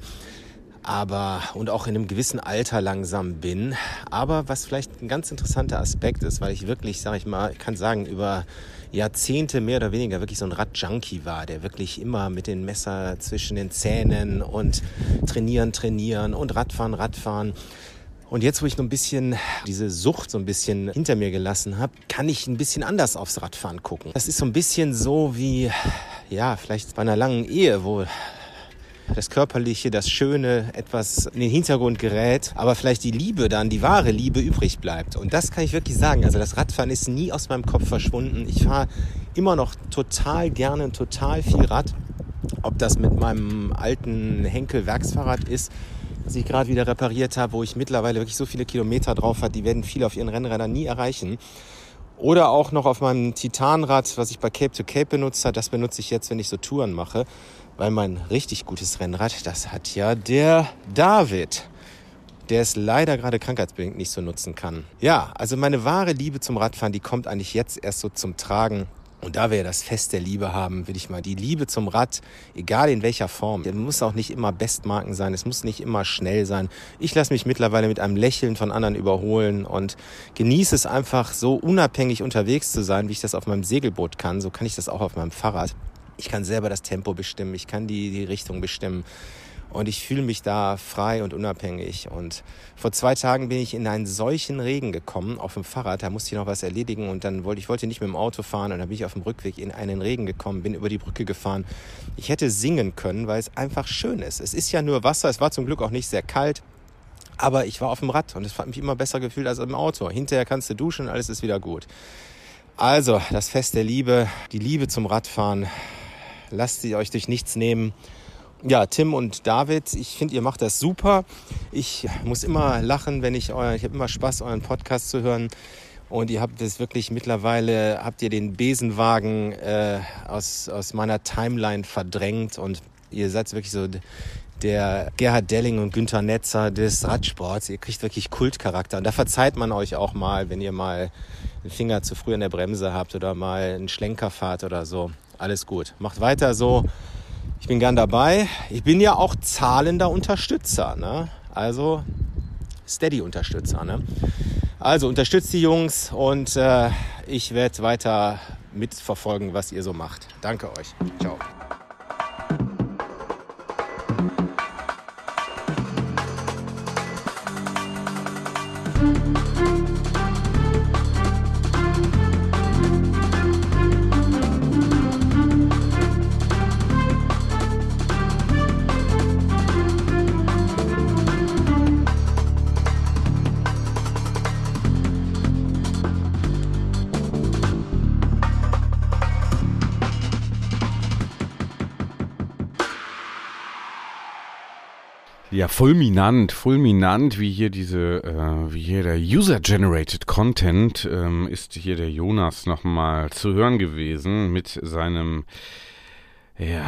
aber und auch in einem gewissen Alter langsam bin. Aber was vielleicht ein ganz interessanter Aspekt ist, weil ich wirklich, sage ich mal, kann sagen, über Jahrzehnte mehr oder weniger wirklich so ein Radjunkie war, der wirklich immer mit den Messer zwischen den Zähnen und trainieren, trainieren und Radfahren, Radfahren. Und jetzt, wo ich noch ein bisschen diese Sucht so ein bisschen hinter mir gelassen habe, kann ich ein bisschen anders aufs Radfahren gucken. Das ist so ein bisschen so wie, ja, vielleicht bei einer langen Ehe, wo das Körperliche, das Schöne etwas in den Hintergrund gerät, aber vielleicht die Liebe dann, die wahre Liebe übrig bleibt. Und das kann ich wirklich sagen. Also das Radfahren ist nie aus meinem Kopf verschwunden. Ich fahre immer noch total gerne, total viel Rad. Ob das mit meinem alten Henkel-Werksfahrrad ist, das ich gerade wieder repariert habe, wo ich mittlerweile wirklich so viele Kilometer drauf habe, die werden viele auf ihren Rennrädern nie erreichen. Oder auch noch auf meinem Titanrad, was ich bei Cape to Cape benutzt habe. Das benutze ich jetzt, wenn ich so Touren mache weil mein richtig gutes Rennrad, das hat ja der David, der es leider gerade krankheitsbedingt nicht so nutzen kann. Ja, also meine wahre Liebe zum Radfahren, die kommt eigentlich jetzt erst so zum Tragen. Und da wir ja das Fest der Liebe haben, will ich mal die Liebe zum Rad, egal in welcher Form. Es muss auch nicht immer Bestmarken sein, es muss nicht immer schnell sein. Ich lasse mich mittlerweile mit einem Lächeln von anderen überholen und genieße es einfach so unabhängig unterwegs zu sein, wie ich das auf meinem Segelboot kann. So kann ich das auch auf meinem Fahrrad. Ich kann selber das Tempo bestimmen, ich kann die, die Richtung bestimmen. Und ich fühle mich da frei und unabhängig. Und vor zwei Tagen bin ich in einen solchen Regen gekommen auf dem Fahrrad. Da musste ich noch was erledigen und dann wollte ich wollte nicht mit dem Auto fahren und dann bin ich auf dem Rückweg in einen Regen gekommen, bin über die Brücke gefahren. Ich hätte singen können, weil es einfach schön ist. Es ist ja nur Wasser. Es war zum Glück auch nicht sehr kalt. Aber ich war auf dem Rad und es hat mich immer besser gefühlt als im Auto. Hinterher kannst du duschen, alles ist wieder gut. Also, das Fest der Liebe, die Liebe zum Radfahren. Lasst sie euch durch nichts nehmen. Ja, Tim und David, ich finde, ihr macht das super. Ich muss immer lachen, wenn ich euer, ich habe immer Spaß, euren Podcast zu hören. Und ihr habt es wirklich mittlerweile, habt ihr den Besenwagen äh, aus, aus meiner Timeline verdrängt und ihr seid wirklich so der Gerhard Delling und Günther Netzer des Radsports. Ihr kriegt wirklich Kultcharakter. Und da verzeiht man euch auch mal, wenn ihr mal den Finger zu früh an der Bremse habt oder mal einen Schlenker fahrt oder so. Alles gut. Macht weiter so. Ich bin gern dabei. Ich bin ja auch zahlender Unterstützer. Ne? Also Steady-Unterstützer. Ne? Also unterstützt die Jungs und äh, ich werde weiter mitverfolgen, was ihr so macht. Danke euch. Ciao. Ja, fulminant, fulminant, wie hier diese, äh, wie hier der User-Generated Content, ähm, ist hier der Jonas nochmal zu hören gewesen mit seinem, ja,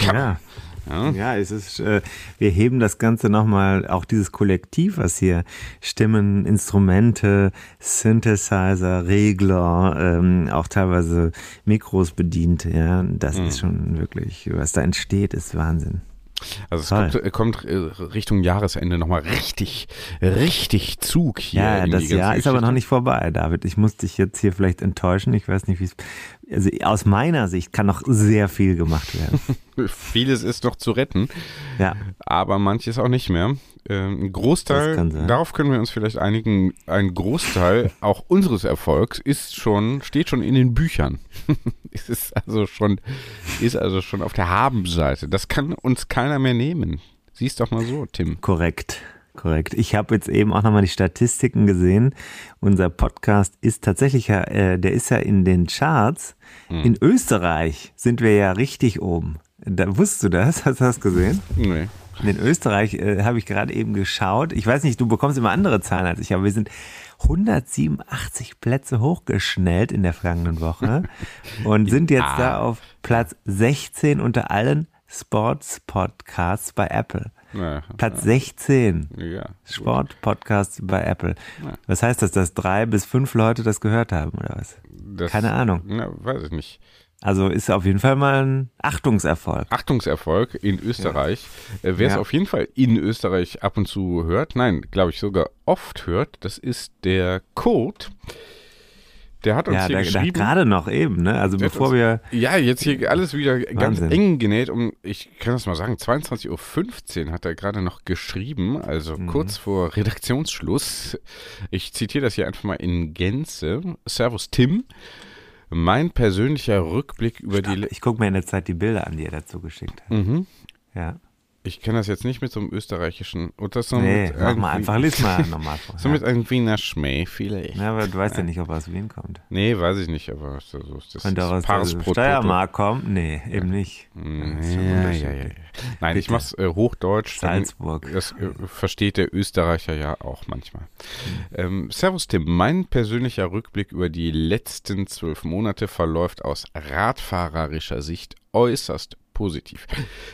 ja. Ja. ja, es ist, äh, wir heben das Ganze nochmal, auch dieses Kollektiv, was hier Stimmen, Instrumente, Synthesizer, Regler, ähm, auch teilweise Mikros bedient, ja, das mhm. ist schon wirklich, was da entsteht, ist Wahnsinn. Also es kommt, kommt, äh, Richtung Jahresende nochmal richtig, richtig Zug hier. Ja, das Jahr ist aber noch nicht vorbei, David. Ich muss dich jetzt hier vielleicht enttäuschen. Ich weiß nicht, wie es. Also aus meiner Sicht kann noch sehr viel gemacht werden. Vieles ist noch zu retten. Ja. Aber manches auch nicht mehr. Ähm, ein Großteil, darauf können wir uns vielleicht einigen, ein Großteil auch unseres Erfolgs ist schon, steht schon in den Büchern. es ist also schon, ist also schon auf der Habenseite. Das kann uns keiner mehr nehmen. Siehst doch mal so, Tim. Korrekt. Korrekt. Ich habe jetzt eben auch nochmal die Statistiken gesehen. Unser Podcast ist tatsächlich, äh, der ist ja in den Charts. Hm. In Österreich sind wir ja richtig oben. Da, wusstest du das? Hast du das gesehen? Nee. In Österreich äh, habe ich gerade eben geschaut. Ich weiß nicht, du bekommst immer andere Zahlen als ich, aber wir sind 187 Plätze hochgeschnellt in der vergangenen Woche und sind jetzt da auf Platz 16 unter allen Sports-Podcasts bei Apple. Ja, Platz 16. Ja, Sport-Podcasts bei Apple. Ja. Was heißt das, dass drei bis fünf Leute das gehört haben oder was? Das, Keine Ahnung. Na, weiß ich nicht. Also ist auf jeden Fall mal ein Achtungserfolg. Achtungserfolg in Österreich. Ja. Äh, wer es ja. auf jeden Fall in Österreich ab und zu hört, nein, glaube ich sogar oft hört, das ist der Code. Der hat uns ja, hier da, geschrieben. gerade noch eben, ne? Also bevor uns, wir. Ja, jetzt hier alles wieder Wahnsinn. ganz eng genäht. Um, ich kann das mal sagen, 22.15 Uhr hat er gerade noch geschrieben, also mhm. kurz vor Redaktionsschluss. Ich zitiere das hier einfach mal in Gänze. Servus Tim. Mein persönlicher Rückblick über Stopp. die. Ich gucke mir in der Zeit die Bilder an, die er dazu geschickt hat. Mhm. Ja. Ich kenne das jetzt nicht mit so einem österreichischen. Oder so nee, mach mal einfach, lies mal nochmal. So mit einem Wiener Schmäh vielleicht. Ja, aber du weißt ja, nicht, ob er aus Wien kommt. Nee, weiß ich nicht, aber so, so, das Könnte auch aus der Steiermark kommen? Nee, eben nicht. Ja, ja, ja, Nein, ich mach's äh, Hochdeutsch. Salzburg. Das äh, versteht der Österreicher ja auch manchmal. Mhm. Ähm, Servus Tim, mein persönlicher Rückblick über die letzten zwölf Monate verläuft aus radfahrerischer Sicht äußerst positiv.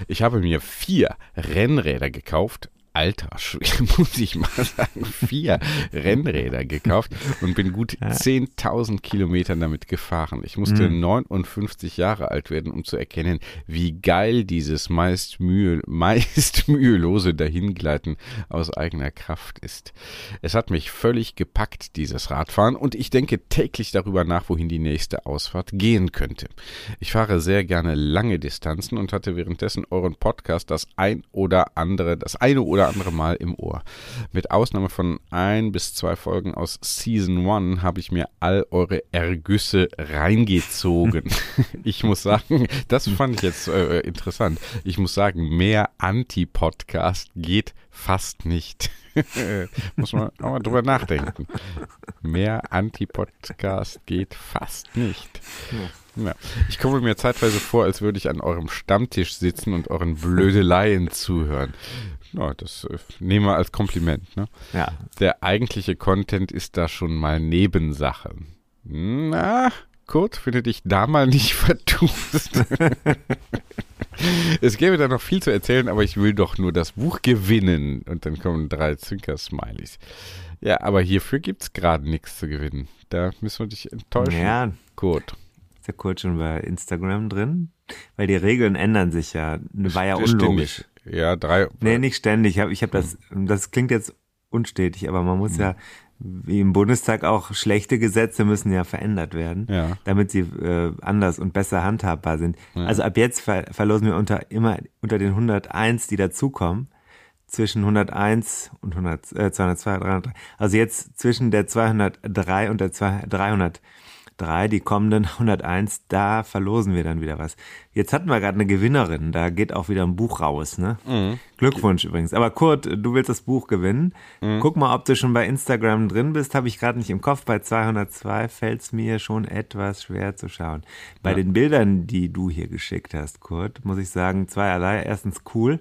Ich habe mir vier Rennräder gekauft, alter Schwede, muss ich mal sagen, vier Rennräder gekauft und bin gut 10.000 Kilometer damit gefahren. Ich musste Mhm. 59 Jahre alt werden, um zu erkennen, wie geil dieses meist, mühe, meist mühelose Dahingleiten aus eigener Kraft ist. Es hat mich völlig gepackt, dieses Radfahren, und ich denke täglich darüber nach, wohin die nächste Ausfahrt gehen könnte. Ich fahre sehr gerne lange Distanzen und hatte währenddessen euren Podcast das ein oder andere, das eine oder andere Mal im Ohr. Mit Ausnahme von ein bis zwei Folgen aus Season 1 habe ich mir all eure Ergüsse reingezogen. ich muss sagen, das fand ich jetzt äh, interessant. Ich muss sagen, mehr Anti-Podcast geht fast nicht. muss man auch mal drüber nachdenken. Mehr Anti-Podcast geht fast nicht. Ja. Ich komme mir zeitweise vor, als würde ich an eurem Stammtisch sitzen und euren Blödeleien zuhören. Ja, das äh, nehmen wir als Kompliment. Ne? Ja. Der eigentliche Content ist da schon mal Nebensache. Na, Kurt, wenn du dich da mal nicht vertust. es gäbe da noch viel zu erzählen, aber ich will doch nur das Buch gewinnen. Und dann kommen drei Zwinker-Smileys. Ja, aber hierfür gibt es gerade nichts zu gewinnen. Da müssen wir dich enttäuschen. Ja. Kurt. Ist der Kurt schon bei Instagram drin? Weil die Regeln ändern sich ja. War ja unlogisch. Ja, drei. Nee, nicht ständig. Ich habe ich hab das, das klingt jetzt unstetig, aber man muss ja, wie im Bundestag auch, schlechte Gesetze müssen ja verändert werden, Ja. damit sie äh, anders und besser handhabbar sind. Ja. Also ab jetzt ver verlosen wir unter immer unter den 101, die dazukommen, zwischen 101 und 100, äh, 202, 303. Also jetzt zwischen der 203 und der 200 303, die kommenden 101, da verlosen wir dann wieder was. Jetzt hatten wir gerade eine Gewinnerin, da geht auch wieder ein Buch raus, ne? Mhm. Glückwunsch übrigens. Aber Kurt, du willst das Buch gewinnen. Mhm. Guck mal, ob du schon bei Instagram drin bist. Habe ich gerade nicht im Kopf. Bei 202 fällt es mir schon etwas schwer zu schauen. Bei Ja. den Bildern, die du hier geschickt hast, Kurt, muss ich sagen, zweierlei. Erstens cool,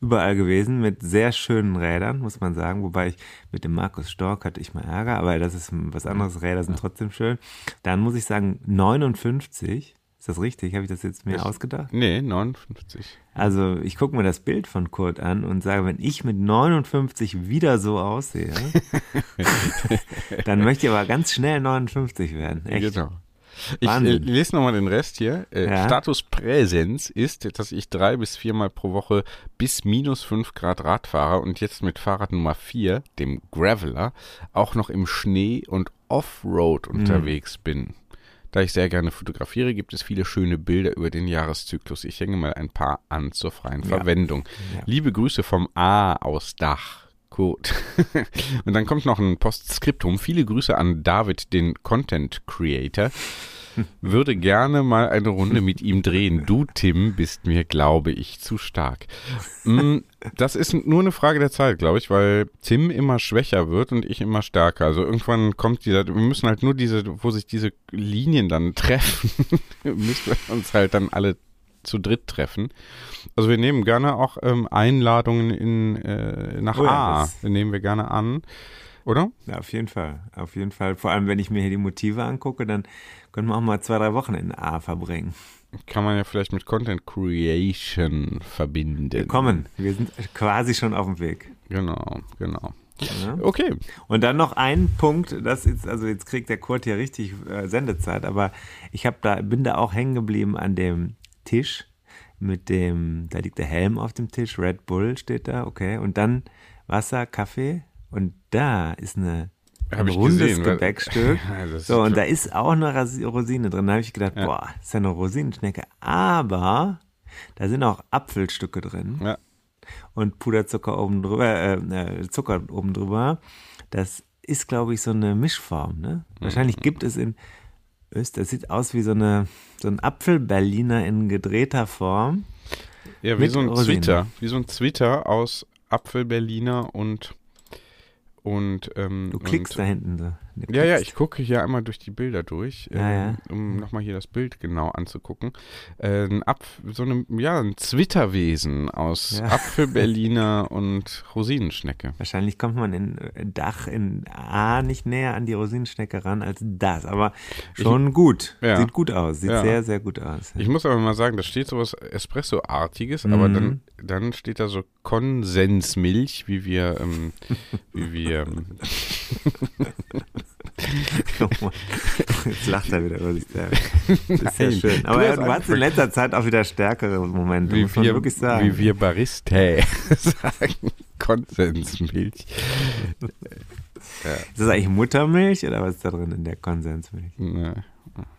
überall gewesen, mit sehr schönen Rädern, muss man sagen. Wobei ich mit dem Markus Stork hatte ich mal Ärger, aber das ist was anderes. Räder sind trotzdem schön. Dann muss ich sagen, 59. Ist das richtig? Habe ich das jetzt mir Ist- ausgedacht? Nee, 59. Also ich gucke mir das Bild von Kurt an und sage, wenn ich mit 59 wieder so aussehe, dann möchte ich aber ganz schnell 59 werden. Echt. Genau. Ich äh, lese nochmal den Rest hier. Äh, Ja. Status Präsens ist, dass ich drei bis viermal pro Woche bis minus fünf Grad Rad fahre und jetzt mit Fahrrad Nummer vier, dem Graveler, auch noch im Schnee und Offroad Mhm. unterwegs bin. Da ich sehr gerne fotografiere, gibt es viele schöne Bilder über den Jahreszyklus. Ich hänge mal ein paar an zur freien Ja. Verwendung. Ja. Liebe Grüße vom A aus Dach. Gut. Und dann kommt noch ein Postskriptum. Viele Grüße an David, den Content Creator. Würde gerne mal eine Runde mit ihm drehen. Du, Tim, bist mir, glaube ich, zu stark. Mm, Das ist nur eine Frage der Zeit, glaube ich, weil Tim immer schwächer wird und ich immer stärker. Also irgendwann kommt dieser, wir müssen halt nur diese, wo sich diese Linien dann treffen, müssen wir uns halt dann alle zu dritt treffen. Also wir nehmen gerne auch ähm, Einladungen in, äh, nach Oh ja, A. nehmen wir gerne an, oder? Ja, auf jeden Fall. Auf jeden Fall. Vor allem, wenn ich mir hier die Motive angucke, dann können wir auch mal zwei, drei Wochen in A verbringen. Kann man ja vielleicht mit Content Creation verbinden. Wir kommen. Wir sind quasi schon auf dem Weg. Genau, genau. Ja. Okay. Und dann noch ein Punkt, das ist, also jetzt kriegt der Kurt hier richtig äh, Sendezeit, aber ich hab da, bin da auch hängen geblieben an dem Tisch mit dem, da liegt der Helm auf dem Tisch, Red Bull steht da, okay, und dann Wasser, Kaffee und da ist eine Hab ein rundes gesehen, Gebäckstück. Ja, so, und da ist auch eine Rosine drin. Da habe ich gedacht, Ja. boah, ist ja eine Rosinenschnecke. Aber da sind auch Apfelstücke drin. Ja. Und Puderzucker oben drüber, äh, äh, Zucker oben drüber. Das ist, glaube ich, so eine Mischform. Ne? Wahrscheinlich Mhm. gibt es in Österreich, das sieht aus wie so, eine, so ein Apfelberliner in gedrehter Form. Ja, wie so ein Rosinen. Zwitter. Wie so ein Zwitter aus Apfelberliner und und ähm, Du klickst und, da hinten so. Ja, ja, ich gucke hier einmal durch die Bilder durch, Ja, ja. ähm, um nochmal hier das Bild genau anzugucken. Äh, ein Apf so eine, ja, ein Zwitterwesen aus Ja. Apfelberliner und Rosinenschnecke. Wahrscheinlich kommt man in äh, Dach in A nicht näher an die Rosinenschnecke ran als das, aber schon Ich- gut. Ja. Sieht gut aus, sieht Ja. sehr, sehr gut aus. Ich muss aber mal sagen, da steht sowas Espresso-artiges, aber Mhm. dann, dann steht da so Konsensmilch, wie wir, ähm, wie wir, Jetzt lacht er wieder über sich selbst. Das ist ja schön. du Aber hast du hast in letzter Zeit auch wieder stärkere Momente, wie muss man wir, wirklich sagen. wie wir Barista sagen, Konsensmilch. Ja. Ist das eigentlich Muttermilch oder was ist da drin in der Konsensmilch? Nee,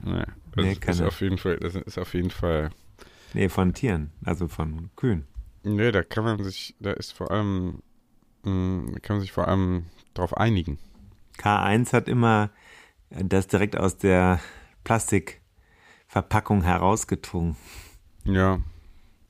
nee. Das Nee, ist auf jeden Fall, das ist auf jeden Fall. Nee, von Tieren, also von Kühen. Nee, da kann man sich, da ist vor allem, mh, da kann man sich vor allem drauf einigen. K1 hat immer das direkt aus der Plastikverpackung herausgetrunken. Ja.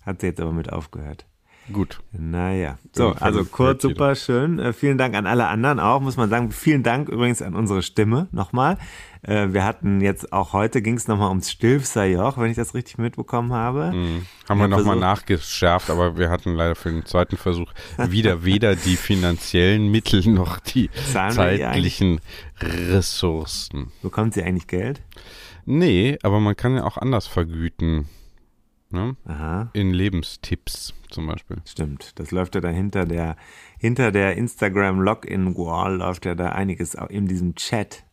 Hat sie jetzt aber mit aufgehört. Gut. Naja. So, also kurz, super schön. Äh, vielen Dank an alle anderen auch, muss man sagen. Vielen Dank übrigens an unsere Stimme nochmal. Äh, wir hatten jetzt auch heute, ging es nochmal ums Stilfserjoch, wenn ich das richtig mitbekommen habe. Mhm. Haben wir nochmal nachgeschärft, aber wir hatten leider für den zweiten Versuch wieder weder die finanziellen Mittel noch die Zahlen zeitlichen Ressourcen. Bekommt sie eigentlich Geld? Nee, aber man kann ja auch anders vergüten. Ne? Aha. In Lebenstipps zum Beispiel. Stimmt, das läuft ja da hinter der, hinter der Instagram-Login-Wall läuft ja da einiges auch in diesem Chat,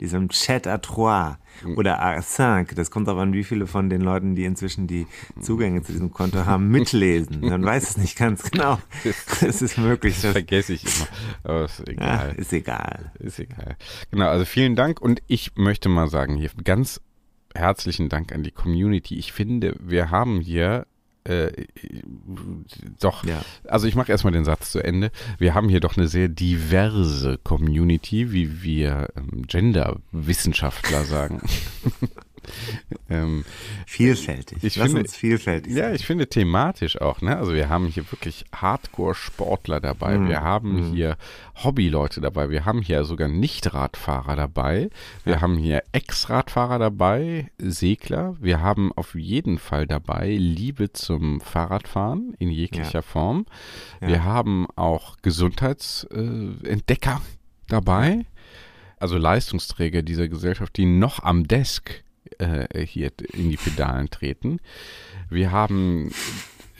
diesem Chat à trois Mhm. oder A5. Das kommt auch an, wie viele von den Leuten, die inzwischen die Zugänge zu diesem Konto haben, mitlesen. Man weiß es nicht ganz genau. Es ist möglich. Das vergesse ich immer. Aber ist egal. Ja, ist egal. Ist egal. Genau, also vielen Dank und ich möchte mal sagen hier ganz herzlichen Dank an die Community. Ich finde, wir haben hier äh, doch, also ich mache erstmal den Satz zu Ende. Wir haben hier doch eine sehr diverse Community, wie wir ähm, Gender-Wissenschaftler sagen. ähm, Vielfältig. Ich Lass finde, uns vielfältig Ja, ich finde thematisch auch. Ne? Also wir haben hier wirklich Hardcore-Sportler dabei. Mhm. Wir haben Mhm. hier Hobbyleute dabei. Wir haben hier sogar Nicht-Radfahrer dabei. Wir haben hier Ex-Radfahrer dabei, Segler. Wir haben auf jeden Fall dabei Liebe zum Fahrradfahren in jeglicher Ja. Form. Ja. Wir haben auch Gesundheitsentdecker dabei. Also Leistungsträger dieser Gesellschaft, die noch am Desk äh, hier in die Pedalen treten. Wir haben,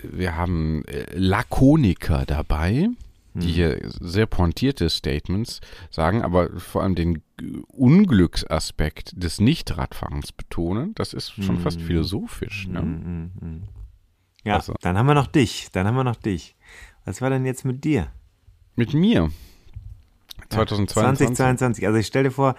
wir haben äh, Lakoniker dabei, die Hm. hier sehr pointierte Statements sagen, aber vor allem den Unglücksaspekt des Nichtradfahrens betonen. Das ist schon fast Hm. philosophisch. Ne? Mhm, mhm. Ja, Also. dann haben wir noch dich. Dann haben wir noch dich. Was war denn jetzt mit dir? Mit mir? Ja, 2022? 2022. Also ich stell dir vor,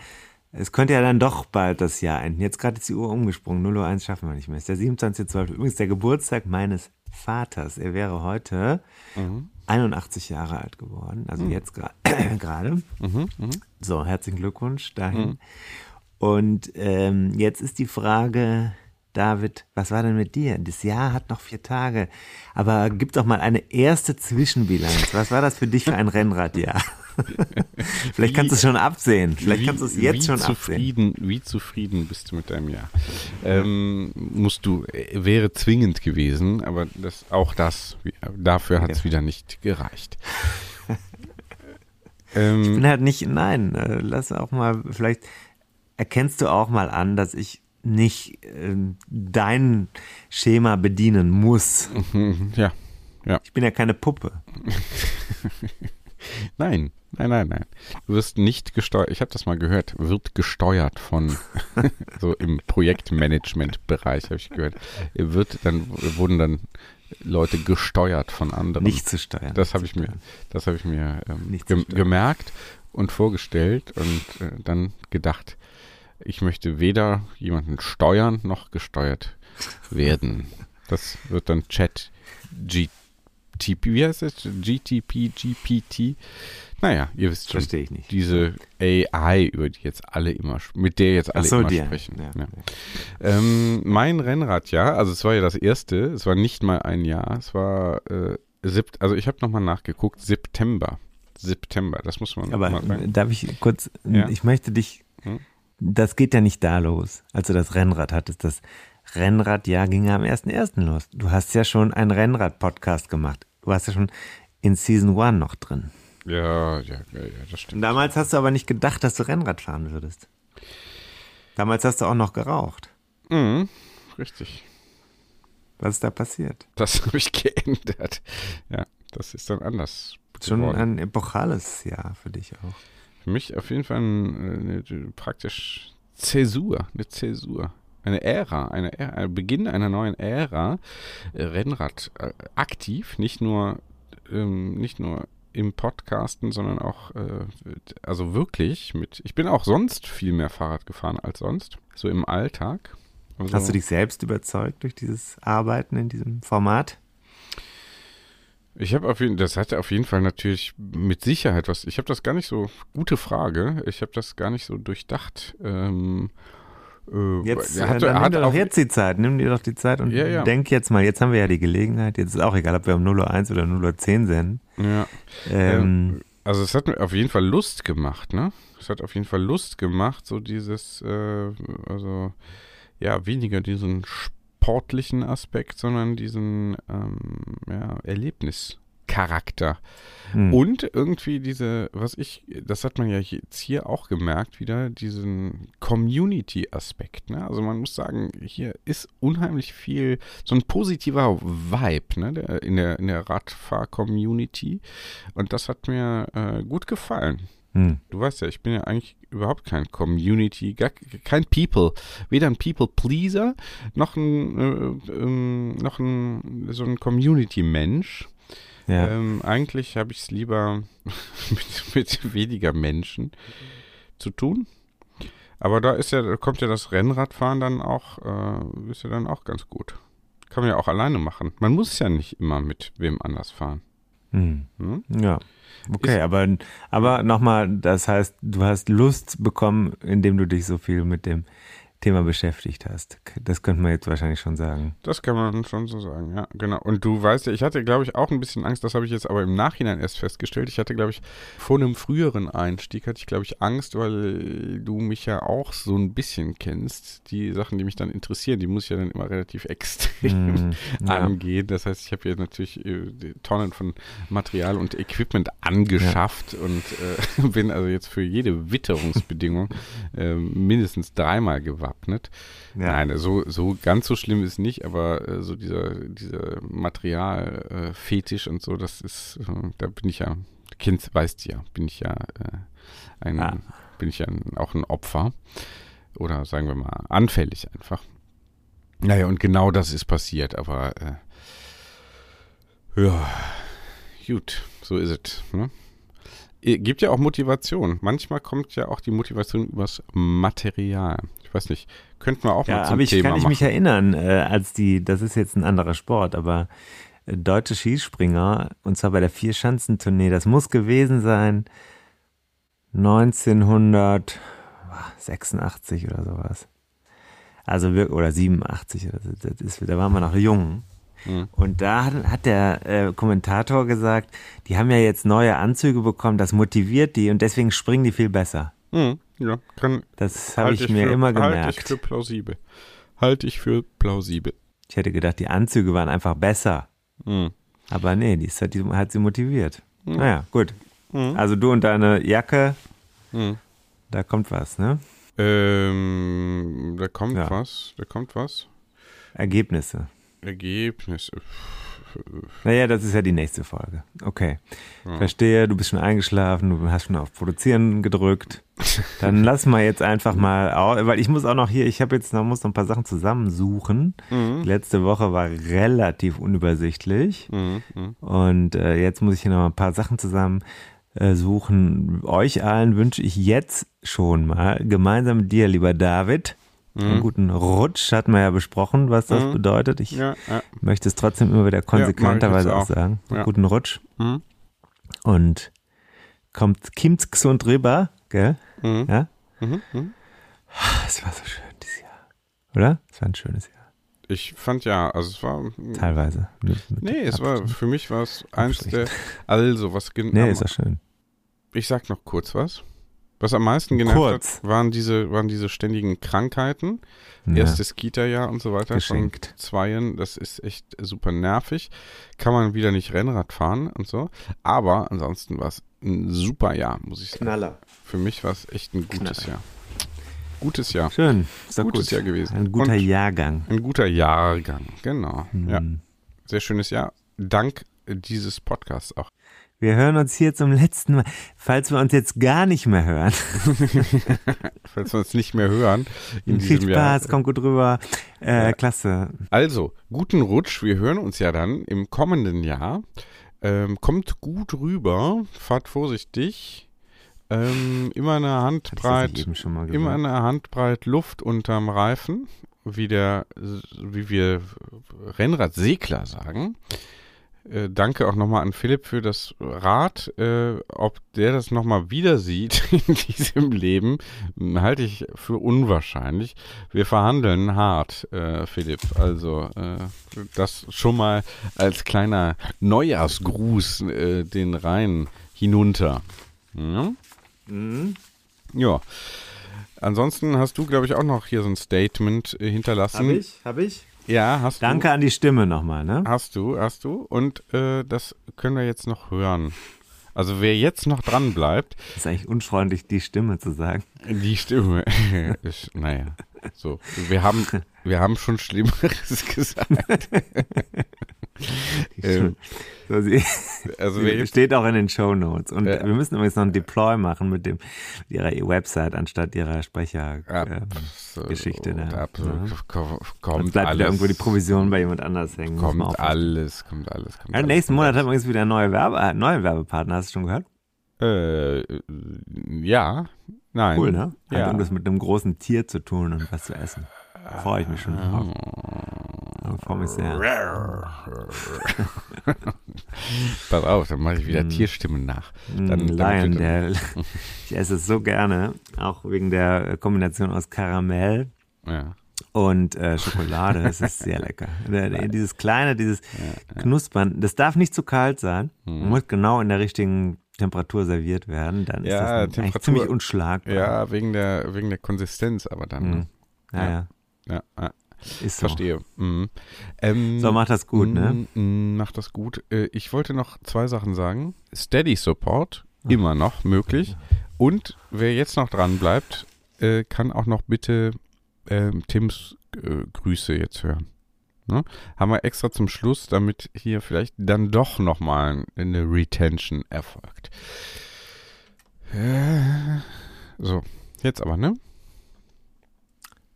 es könnte ja dann doch bald das Jahr enden. Jetzt gerade ist die Uhr umgesprungen. 0 Uhr 1 schaffen wir nicht mehr. Es ist der 27.12. Übrigens der Geburtstag meines Vaters. Er wäre heute Mhm. 81 Jahre alt geworden. Also Mhm. jetzt gra- gerade. Mhm, mhm. So, herzlichen Glückwunsch dahin. Mhm. Und ähm, jetzt ist die Frage, David, was war denn mit dir? Das Jahr hat noch vier Tage. Aber gib doch mal eine erste Zwischenbilanz. Was war das für dich für ein Rennradjahr? Vielleicht kannst du es schon absehen. Vielleicht wie, kannst du es jetzt schon zufrieden, absehen. Wie zufrieden bist du mit deinem Jahr? Ähm, musst du, äh, wäre zwingend gewesen, aber das, auch das, dafür hat es Ja. wieder nicht gereicht. Ich ähm, bin halt nicht, nein, äh, lass auch mal, vielleicht erkennst du auch mal an, dass ich nicht ähm, dein Schema bedienen muss. ja, ja. Ich bin ja keine Puppe. Nein, nein, nein, nein. Du wirst nicht gesteuert, ich habe das mal gehört, wird gesteuert von, so im Projektmanagement-Bereich habe ich gehört, wird dann, wurden dann Leute gesteuert von anderen. Nicht zu steuern, Das habe ich mir, das habe ich mir ähm, gem gemerkt und vorgestellt und äh, dann gedacht, ich möchte weder jemanden steuern noch gesteuert werden. Das wird dann Chat GTP, wie heißt das? GTP, GPT? Naja, ihr wisst schon. Verstehe ich nicht. Diese AI, über die jetzt alle immer, mit der jetzt alle so, immer die, sprechen. ja, Ja. Ähm, mein Rennradjahr, also es war ja das erste, es war nicht mal ein Jahr, es war, äh, Sept also ich habe nochmal nachgeguckt, September. September. Das muss man Aber mal sagen. darf ich kurz, ich möchte dich, Hm? das geht ja nicht da los, als du das Rennrad hattest. Das Rennradjahr ging ja am 1.1. los. Du hast ja schon einen Rennrad-Podcast gemacht. Du warst ja schon in Season 1 noch drin. Ja, ja, ja, ja, das stimmt. Damals hast du aber nicht gedacht, dass du Rennrad fahren würdest. Damals hast du auch noch geraucht. Mhm, richtig. Was ist da passiert? Das habe ich geändert. Ja, das ist dann anders. Schon geworden. ein epochales Jahr für dich auch. Für mich auf jeden Fall ein, eine, eine praktisch Zäsur, eine Zäsur. Eine Ära, eine Ära, ein Beginn einer neuen Ära. Äh, Rennrad äh, aktiv, nicht nur, ähm, nicht nur im Podcasten, sondern auch, äh, also wirklich mit, ich bin auch sonst viel mehr Fahrrad gefahren als sonst, so im Alltag. Also, Hast du dich selbst überzeugt durch dieses Arbeiten in diesem Format? Ich habe auf jeden das hatte auf jeden Fall natürlich mit Sicherheit was. Ich habe das gar nicht so, gute Frage. Ich habe das gar nicht so durchdacht. Ähm, äh, Jetzt, er äh, dann er hat auch- jetzt die Zeit. Nimm dir doch die Zeit und Ja, ja. denk jetzt mal, jetzt haben wir ja die Gelegenheit, jetzt ist auch egal, ob wir um 0.01 oder 0.10 senden. Ja. Ähm, also es hat mir auf jeden Fall Lust gemacht, ne? Es hat auf jeden Fall Lust gemacht, so dieses, äh, also ja, weniger diesen sportlichen Aspekt, sondern diesen ähm, ja, Erlebnischarakter. Hm. Und irgendwie diese, was ich, das hat man ja jetzt hier auch gemerkt, wieder diesen Community-Aspekt. Ne? Also man muss sagen, hier ist unheimlich viel, so ein positiver Vibe ne? der, in der, in der Radfahr-Community. Und das hat mir äh, gut gefallen. Hm. Du weißt ja, ich bin ja eigentlich überhaupt kein Community, gar, kein People, weder ein People-Pleaser noch ein, äh, ähm, noch ein so ein Community-Mensch. Ja. Ähm, eigentlich habe ich es lieber mit, mit weniger Menschen zu tun. Aber da ist ja, da kommt ja das Rennradfahren dann auch, äh, ist ja dann auch ganz gut. Kann man ja auch alleine machen. Man muss ja nicht immer mit wem anders fahren. Hm. Hm? Ja. Okay, Ist- aber, aber nochmal, das heißt, du hast Lust bekommen, indem du dich so viel mit dem Thema beschäftigt hast. Das könnte man jetzt wahrscheinlich schon sagen. Das kann man schon so sagen, ja, genau. Und du weißt ja, ich hatte, glaube ich, auch ein bisschen Angst, das habe ich jetzt aber im Nachhinein erst festgestellt. Ich hatte, glaube ich, vor einem früheren Einstieg hatte ich, glaube ich, Angst, weil du mich ja auch so ein bisschen kennst. Die Sachen, die mich dann interessieren, die muss ich ja dann immer relativ extrem Mm, ja. angehen. Das heißt, ich habe hier natürlich äh, Tonnen von Material und Equipment angeschafft und äh, bin also jetzt für jede Witterungsbedingung äh, mindestens dreimal gewappnet. Ja. Nein, so, so ganz so schlimm ist nicht, aber äh, so dieser, dieser Materialfetisch äh, und so, das ist, äh, da bin ich ja, Kind weißt ja, bin ich ja äh, ein, Ah. bin ich ja ein, auch ein Opfer oder sagen wir mal anfällig einfach. Naja, und genau das ist passiert, aber äh, ja, gut, so ist es. Ne? Äh, Gibt ja auch Motivation. Manchmal kommt ja auch die Motivation übers Material. Ich weiß nicht, könnten wir auch Ja, mal zum aber ich Thema kann ich machen. mich erinnern, äh, als die, das ist jetzt ein anderer Sport, aber äh, deutsche Skispringer, und zwar bei der Vierschanzentournee, das muss gewesen sein 1986 oder sowas. Also wir, oder 87 oder so, das ist, da waren wir noch jung. Mhm. Und da hat, hat der äh, Kommentator gesagt, die haben ja jetzt neue Anzüge bekommen, das motiviert die und deswegen springen die viel besser. Mhm, ja, kann, Das habe halte ich mir für, immer Halte gemerkt. ich für plausibel. Halte ich für plausibel. Ich hätte gedacht, die Anzüge waren einfach besser. Mhm. Aber nee, die hat, die hat sie motiviert. Mhm. Naja, gut. Mhm. Also du und deine Jacke, Mhm. da kommt was, ne? Ähm, da kommt Ja. was, da kommt was. Ergebnisse. Ergebnisse. Naja, das ist ja die nächste Folge. Okay. Ja. Verstehe, du bist schon eingeschlafen, du hast schon auf Produzieren gedrückt. Dann lass mal jetzt einfach mal, weil ich muss auch noch hier, ich habe jetzt noch, muss noch ein paar Sachen zusammensuchen. Mhm. Die letzte Woche war relativ unübersichtlich. Mhm. Mhm. Und äh, jetzt muss ich hier noch ein paar Sachen zusammen äh, suchen. Euch allen wünsche ich jetzt schon mal, gemeinsam mit dir, lieber David, einen Mhm. guten Rutsch. Hatten wir ja besprochen, was das Mhm. bedeutet. Ich Ja, ja. möchte es trotzdem immer wieder konsequenterweise Ja, auch auch. sagen. Guten Rutsch. Mhm. Und kommt Kim's gesund rüber, gell? Ja? Es war so schön dieses Jahr. Oder? Es war ein schönes Jahr. Ich fand ja, also es war. Teilweise. Mit, mit Nee, es war, für mich war es eins der, also was genau. Nee, ist ja schön. ich sag noch kurz was. Was am meisten genervt kurz. hat, waren diese, waren diese ständigen Krankheiten. Ja. Erstes Kita-Jahr und so weiter. Geschenkt. Von Zweien, das ist echt super nervig. Kann man wieder nicht Rennrad fahren und so. Aber ansonsten war es ein super Jahr, muss ich sagen. Knaller. Für mich war es echt ein gutes Knaller. Jahr. Gutes Jahr. Schön. Ist doch gutes gut. Jahr gewesen. Ein guter und Jahrgang. Ein guter Jahrgang, genau. Hm. Ja. Sehr schönes Jahr. Dank dieses Podcasts auch. Wir hören uns hier zum letzten Mal. Falls wir uns jetzt gar nicht mehr hören. Falls wir uns nicht mehr hören. In Viel Spaß, Jahr. kommt gut rüber. Äh, ja. Klasse. Also, guten Rutsch. Wir hören uns ja dann im kommenden Jahr. Ähm, kommt gut rüber. Fahrt vorsichtig. Ähm, immer eine Handbreit, immer eine Handbreit Luft unterm Reifen, wie der, wie wir Rennradsegler sagen. Äh, danke auch nochmal an Philipp für das Rat. Äh, ob der das nochmal wieder sieht in diesem Leben, halte ich für unwahrscheinlich. Wir verhandeln hart, äh, Philipp. Also äh, das schon mal als kleiner Neujahrsgruß äh, den Rhein hinunter. Ja? Mhm. ja. Ansonsten hast du, glaube ich, auch noch hier so ein Statement hinterlassen. Habe ich? Habe ich? Ja, hast du. Danke an die Stimme nochmal, ne? Hast du, hast du. Und äh, das können wir jetzt noch hören. Also wer jetzt noch dran bleibt. Ist eigentlich unfreundlich, die Stimme zu sagen. Die Stimme. ist, naja. So. Wir haben, wir haben schon Schlimmeres gesagt. ähm, so, sie, also steht auch in den Show Notes. Und ja. wir müssen übrigens noch ein Deploy machen mit dem ihrer Website anstatt ihrer Sprechergeschichte. Ähm, äh, absolut. Ja. Kommt bleibt alles. irgendwo die Provision bei jemand anders hängen. Kommt alles, kommt alles. Kommt ja, alles, nächsten Monat haben wir übrigens wieder neue Werbe, äh, neuen Werbepartner. Hast du schon gehört? Äh, ja. Nein. Cool, ne? Ja. Hat irgendwas mit einem großen Tier zu tun und was zu essen. Da freue ich mich schon drauf. Da freue mich sehr. Pass auf, dann mache ich wieder mm. Tierstimmen nach. Mm, dann, Lion, der, ich esse es so gerne, auch wegen der Kombination aus Karamell. Ja und äh, Schokolade. Das ist sehr lecker. dieses kleine, dieses ja, ja. Knuspern, das darf nicht zu kalt sein. Mhm. Muss genau in der richtigen Temperatur serviert werden. Dann ja, ist das Temperatur, ziemlich unschlagbar. Ja, wegen der, wegen der Konsistenz aber dann. Mhm. Ja, ja. ja. ja. Ist so. Verstehe. Mhm. Ähm, so, mach das gut, ne? Mach das gut. Äh, ich wollte noch zwei Sachen sagen. Steady Support, immer noch möglich. Und wer jetzt noch dran bleibt, äh, kann auch noch bitte ähm, Tims äh, Grüße jetzt hören. Ne? Haben wir extra zum Schluss, damit hier vielleicht dann doch nochmal eine Retention erfolgt. Äh, so, jetzt aber, ne?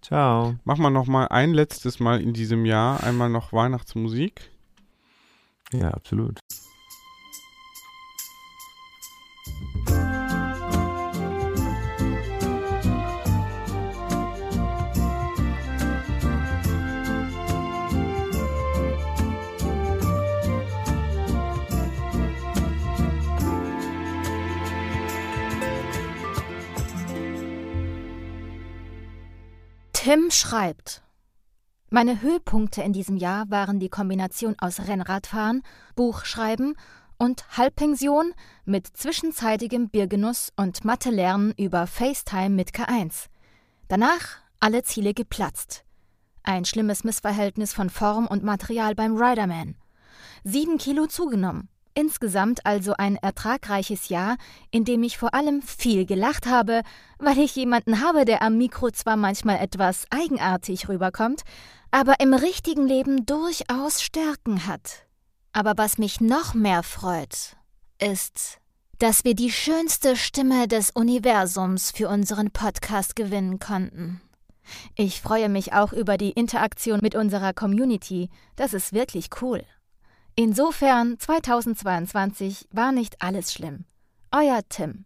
Ciao. Machen wir nochmal ein letztes Mal in diesem Jahr einmal noch Weihnachtsmusik. Ja, absolut. Tim schreibt, meine Höhepunkte in diesem Jahr waren die Kombination aus Rennradfahren, Buchschreiben und Halbpension mit zwischenzeitigem Biergenuss und Mathe-Lernen über FaceTime mit K1. Danach alle Ziele geplatzt. Ein schlimmes Missverhältnis von Form und Material beim Riderman. Sieben Kilo zugenommen. Insgesamt also ein ertragreiches Jahr, in dem ich vor allem viel gelacht habe, weil ich jemanden habe, der am Mikro zwar manchmal etwas eigenartig rüberkommt, aber im richtigen Leben durchaus Stärken hat. Aber was mich noch mehr freut, ist, dass wir die schönste Stimme des Universums für unseren Podcast gewinnen konnten. Ich freue mich auch über die Interaktion mit unserer Community, das ist wirklich cool. Insofern 2022 war nicht alles schlimm. Euer Tim.